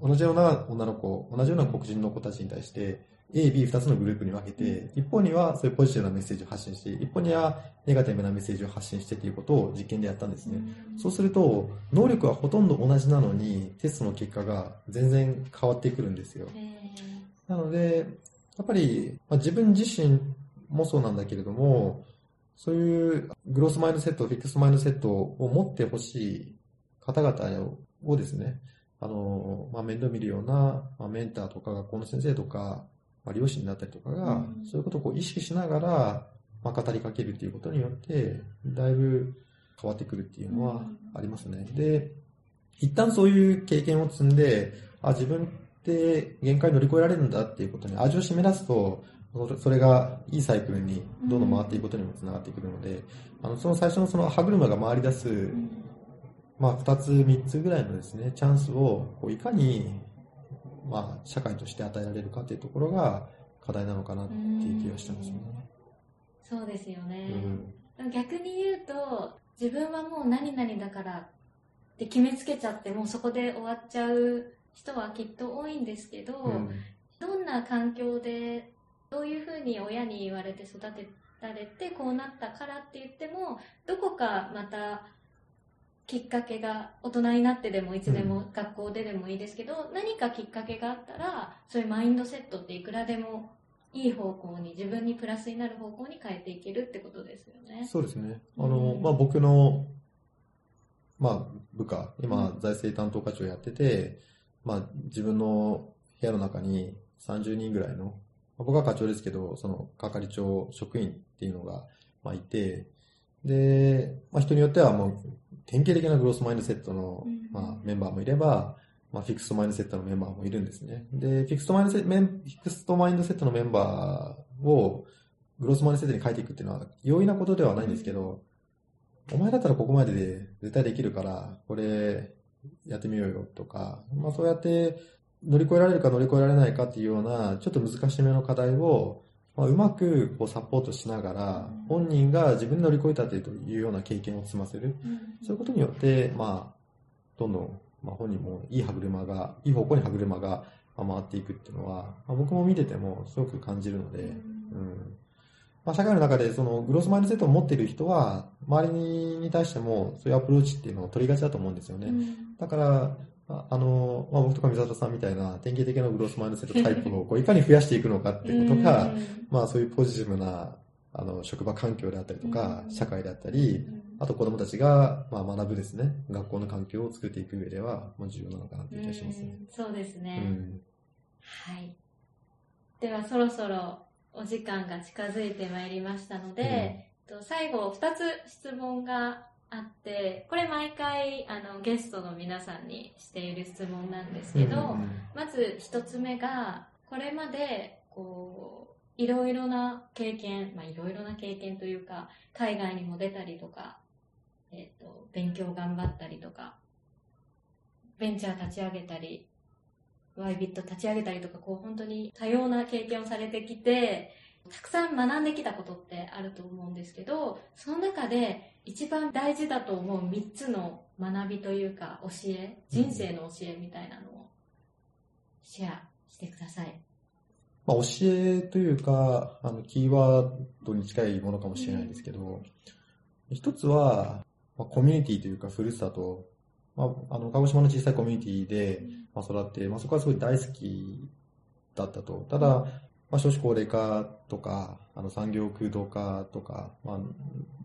S2: 同じような女の子、同じような黒人の子たちに対して、A、B 二つのグループに分けて、一方にはそういうポジティブなメッセージを発信して、一方にはネガティブなメッセージを発信してということを実験でやったんですね。そうすると、能力はほとんど同じなのに、テストの結果が全然変わってくるんですよ。なので、やっぱり、まあ、自分自身もそうなんだけれども、そういうグロースマインドセット、フィックスマインドセットを持ってほしい方々をですね、あの、まあ、面倒見るような、まあ、メンターとか学校の先生とか、まあ、両親だったりとかが、そういうことをこう意識しながら、まあ、語りかけるっていうことによって、だいぶ変わってくるっていうのはありますね。で、一旦そういう経験を積んで、あ、自分って限界乗り越えられるんだっていうことに味を占め出すと、それがいいサイクルにどんどん回っていくことにもつながってくるので、あの、その最初のその歯車が回り出す、まあ、二つ、三つぐらいのですね、チャンスを、こういかにまあ、社会として与えられるかっていうところが課題なのかなっていう気がしてますね。
S1: そうですよね。うん、逆に言うと、自分はもう何々だからって決めつけちゃって、もうそこで終わっちゃう人はきっと多いんですけど、うん、どんな環境で、どういうふうに親に言われて育てられて、こうなったからって言っても、どこかまたきっかけが大人になってでもいつでも学校ででもいいですけど、うん、何かきっかけがあったらそういうマインドセットっていくらでもいい方向に自分にプラスになる方向に変えていけるってことですよね。
S2: そうですね。あの、うん、まあ僕のまあ部下、今財政担当課長やってて、まあ自分の部屋の中に30人ぐらいの、僕は課長ですけど、その係長職員っていうのが、まあいて、で、まあ人によってはもう典型的なグロースマインドセットの、まあ、メンバーもいれば、まあ、 fixed mindset のメンバーもいるんですね。で、 fixed mindse- fixed mindset のメンバーを growth mindset に変えていくっていうのは容易なことではないんですけど、お前だったらここまでで絶対できるから、これやってみようよとか、まあそうやって乗り越えられるか乗り越えられないかっていうような、ちょっと難しめの課題をまあ、うまくこうサポートしながら、本人が自分で乗り越えたというような経験を積ませる。そういうことによって、まあ、どんどん、まあ、本人もいい歯車が、いい方向に歯車が回っていくっていうのは、まあ、僕も見ててもすごく感じるので、うん。まあ、社会の中でそのグロスマインドセットを持っている人は、周りに対してもそういうアプローチっていうのを取りがちだと思うんですよね。だから、あの、まあ、僕とか水畑さんみたいな典型的なグロスマインドセットタイプをこういかに増やしていくのかってことが、まあそういうポジティブなあの職場環境であったりとか、社会であったり、あと子供たちが、まあ、学ぶですね、学校の環境を作っていく上では、まあ、重要なのかなという気がしますね。
S1: そうですね、うん。はい。ではそろそろお時間が近づいてまいりましたので、うん、最後2つ質問があって、これ毎回あのゲストの皆さんにしている質問なんですけど、うんうんまず一つ目が、これまでこう、いろいろな経験、まあいろいろな経験というか、海外にも出たりとか、えっ、ー、と、勉強頑張ったりとか、ベンチャー立ち上げたり、ワイビット立ち上げたりとか、こう本当に多様な経験をされてきて、たくさん学んできたことってあると思うんですけど、その中で一番大事だと思う3つの学びというか教え、人生の教えみたいなのをシェアしてください。
S2: まあ、教えというか、あの、キーワードに近いものかもしれないんですけど、うん、一つは、まあ、コミュニティというか、ふるさと、まあ、あの、鹿児島の小さいコミュニティで、まあ、育って、まあ、そこはすごい大好きだったと。ただ、まあ、少子高齢化とか、あの、産業空洞化とか、まあ、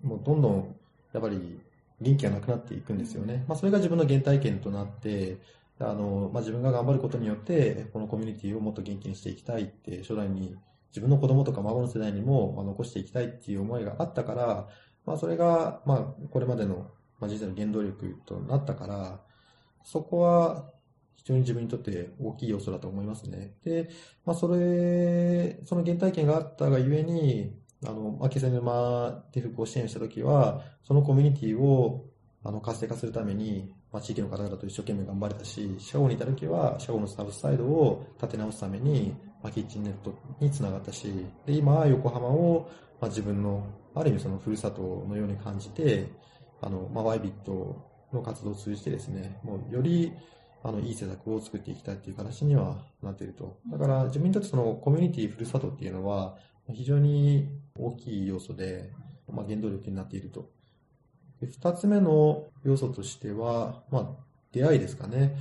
S2: もうどんどんやっぱり元気がなくなっていくんですよね。まあ、それが自分の原体験となって、あの、まあ、自分が頑張ることによって、このコミュニティをもっと元気にしていきたいって、将来に自分の子供とか孫の世代にも、まあ、残していきたいっていう思いがあったから、まあ、それが、まあ、これまでの、まあ、人生の原動力となったから、そこは非常に自分にとって大きい要素だと思いますね。で、まあ、それ、その原体験があったがゆえに、あの、まあ、気仙沼で復興支援したときは、そのコミュニティを、あの、活性化するために、まあ、地域の方々と一生懸命頑張れたし、シャゴにいたときは、シャゴのサブサイドを立て直すために、まあ、キッチンネットにつながったし、で、今横浜を、まあ、自分の、ある意味そのふるさとのように感じて、あの、まあ、ワイビットの活動を通じてですね、もうより、あの、いい施策を作っていきたいっていう形にはなっていると。だから、自分にとってそのコミュニティふるさとっていうのは、非常に大きい要素で、まあ、原動力になっていると。二つ目の要素としては、まあ、出会いですかね。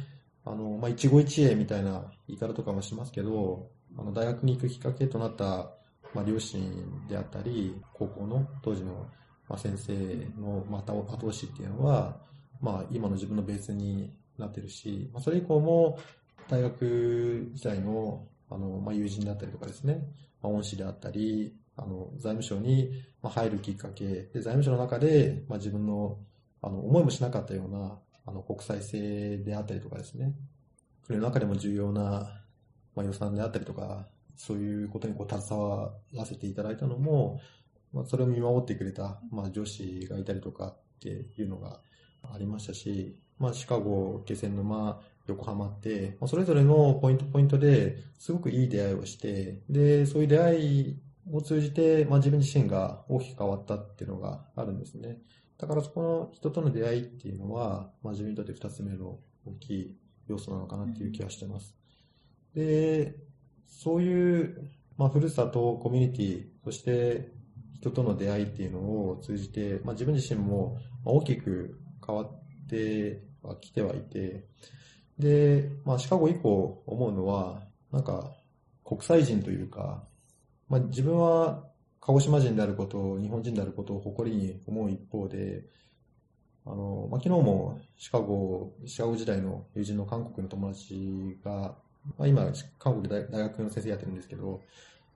S2: あの、まあ、一期一会みたいな言い方とかもしますけど、あの、大学に行くきっかけとなった、まあ、両親であったり、高校の当時の、まあ、先生の、また後押しっていうのは、まあ、今の自分のベースになってるし、まあ、それ以降も、大学時代の、あの、まあ、友人だったりとかですね、まあ、恩師であったり、あの、財務省に入るきっかけ、で、財務省の中で、まあ、自分の、あの、思いもしなかったような、あの、国際性であったりとかですね、国の中でも重要な、まあ、予算であったりとか、そういうことにこう携わらせていただいたのも、まあ、それを見守ってくれた、まあ、上司がいたりとかっていうのがありましたし、まあ、シカゴ、気仙沼、横浜って、まあ、それぞれのポイントポイントですごくいい出会いをして、で、そういう出会いを通じて、まあ、自分自身が大きく変わったっていうのがあるんですね。だからそこの人との出会いっていうのは、まあ、自分にとって二つ目の大きい要素なのかなっていう気はしてます。で、そういう、まあ、ふるさと、コミュニティ、そして人との出会いっていうのを通じて、まあ、自分自身も大きく変わってはきてはいて、で、まあ、シカゴ以降思うのは、なんか、国際人というか、まあ、自分は鹿児島人であること、日本人であることを誇りに思う一方で、あの、まあ、昨日もシカゴ、シカゴ時代の友人の韓国の友達が、まあ、今、韓国で大学の先生やってるんですけど、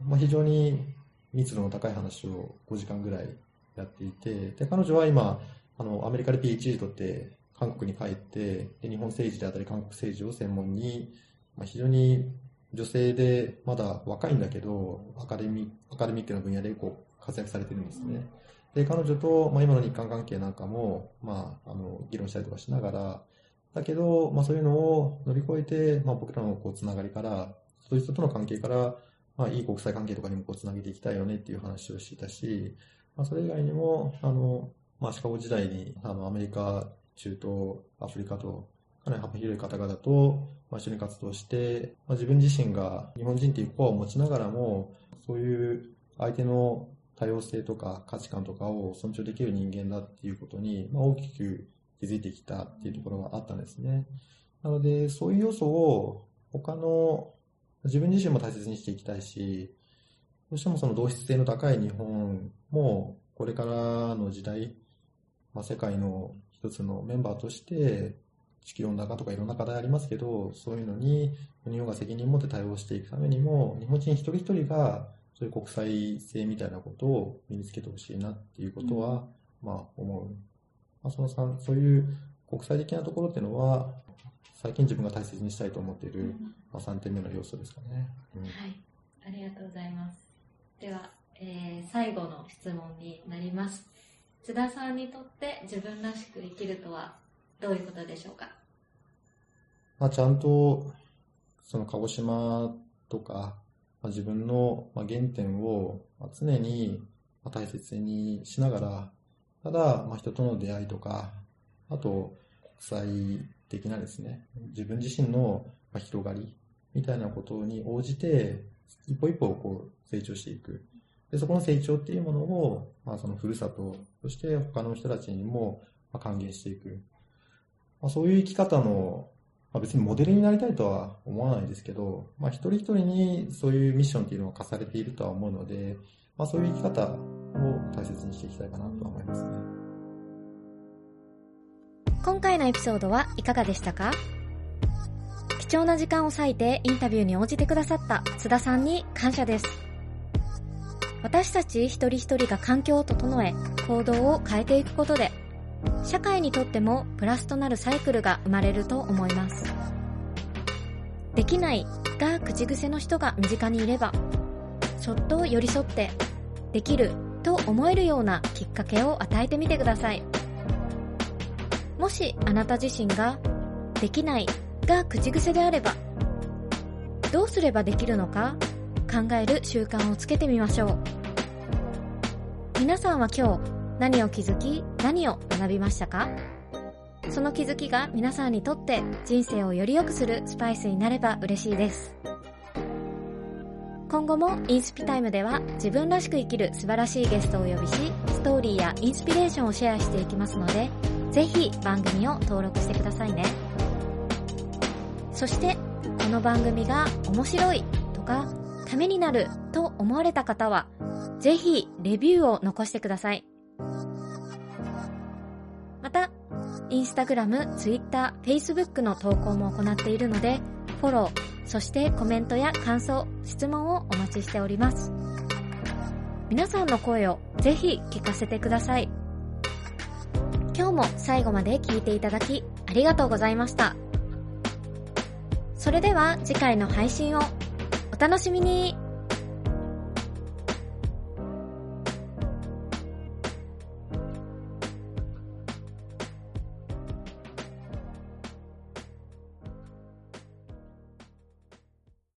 S2: まあ、非常に密度の高い話を5時間ぐらいやっていて、で、彼女は今、あの、アメリカで PhD 取って韓国に帰って、で日本政治であったり韓国政治を専門に、まあ、非常に女性でまだ若いんだけど、アカデミアカデミックな分野でこう活躍されてるんですね。で、彼女と、まあ、今の日韓関係なんかも、まあ、あの、議論したりとかしながら、だけど、まあ、そういうのを乗り越えて、まあ、僕らのこう、つながりから、そういう人との関係から、まあ、いい国際関係とかにもこう、つなげていきたいよねっていう話をしていたし、まあ、それ以外にも、あの、まあ、シカゴ時代に、あの、アメリカ、中東、アフリカと、かなり幅広い方々と、まあ、一緒に活動して、まあ、自分自身が日本人というコアを持ちながらも、そういう相手の多様性とか価値観とかを尊重できる人間だっていうことに、まあ、大きく気づいてきたっていうところがあったんですね。なので、そういう要素を他の自分自身も大切にしていきたいし、どうしてもその同質性の高い日本もこれからの時代、まあ、世界の一つのメンバーとして地球温暖化とかいろんな課題ありますけど、そういうのに日本が責任を持って対応していくためにも、日本人一人一人がそういう国際性みたいなことを身につけてほしいなっていうことは、まあ思う。まあ、その3、そういう国際的なところっていうのは、最近自分が大切にしたいと思っている、まあ、3点目の要素ですかね。
S1: うん、はい。ありがとうございます。では、えー、最後の質問になります。津田さんにとって自分らしく生きるとはどういうことでしょうか？
S2: まあ、ちゃんと、その鹿児島とか、まあ、自分の原点を常に大切にしながら、ただ、まあ、人との出会いとか、あと、国際的なですね、自分自身の広がりみたいなことに応じて、一歩一歩こう成長していく。で、そこの成長っていうものを、まあ、そのふるさと、そして他の人たちにも還元していく。まあ、そういう生き方の、まあ、別にモデルになりたいとは思わないですけど、まあ、一人一人にそういうミッションっていうのを課されているとは思うので、まあ、そういう生き方を大切にしていきたいかなと思いますね。
S1: 今回のエピソードはいかがでしたか？貴重な時間を割いてインタビューに応じてくださった津田さんに感謝です。私たち一人一人が環境を整え、行動を変えていくことで、社会にとってもプラスとなるサイクルが生まれると思います。できないが口癖の人が身近にいれば、ちょっと寄り添って、できると思えるようなきっかけを与えてみてください。もしあなた自身が、できないが口癖であれば、どうすればできるのか考える習慣をつけてみましょう。皆さんは今日何を気づき何を学びましたか？その気づきが皆さんにとって人生をより良くするスパイスになれば嬉しいです。今後もインスピタイムでは自分らしく生きる素晴らしいゲストをお呼びし、ストーリーやインスピレーションをシェアしていきますので、ぜひ番組を登録してくださいね。そして、この番組が面白いとか、ためになると思われた方は、ぜひレビューを残してください。また、インスタグラム、ツイッター、フェイスブックの投稿も行っているので、フォロー、そしてコメントや感想、質問をお待ちしております。皆さんの声をぜひ聞かせてください。今日も最後まで聞いていただきありがとうございました。それでは次回の配信を楽しみに。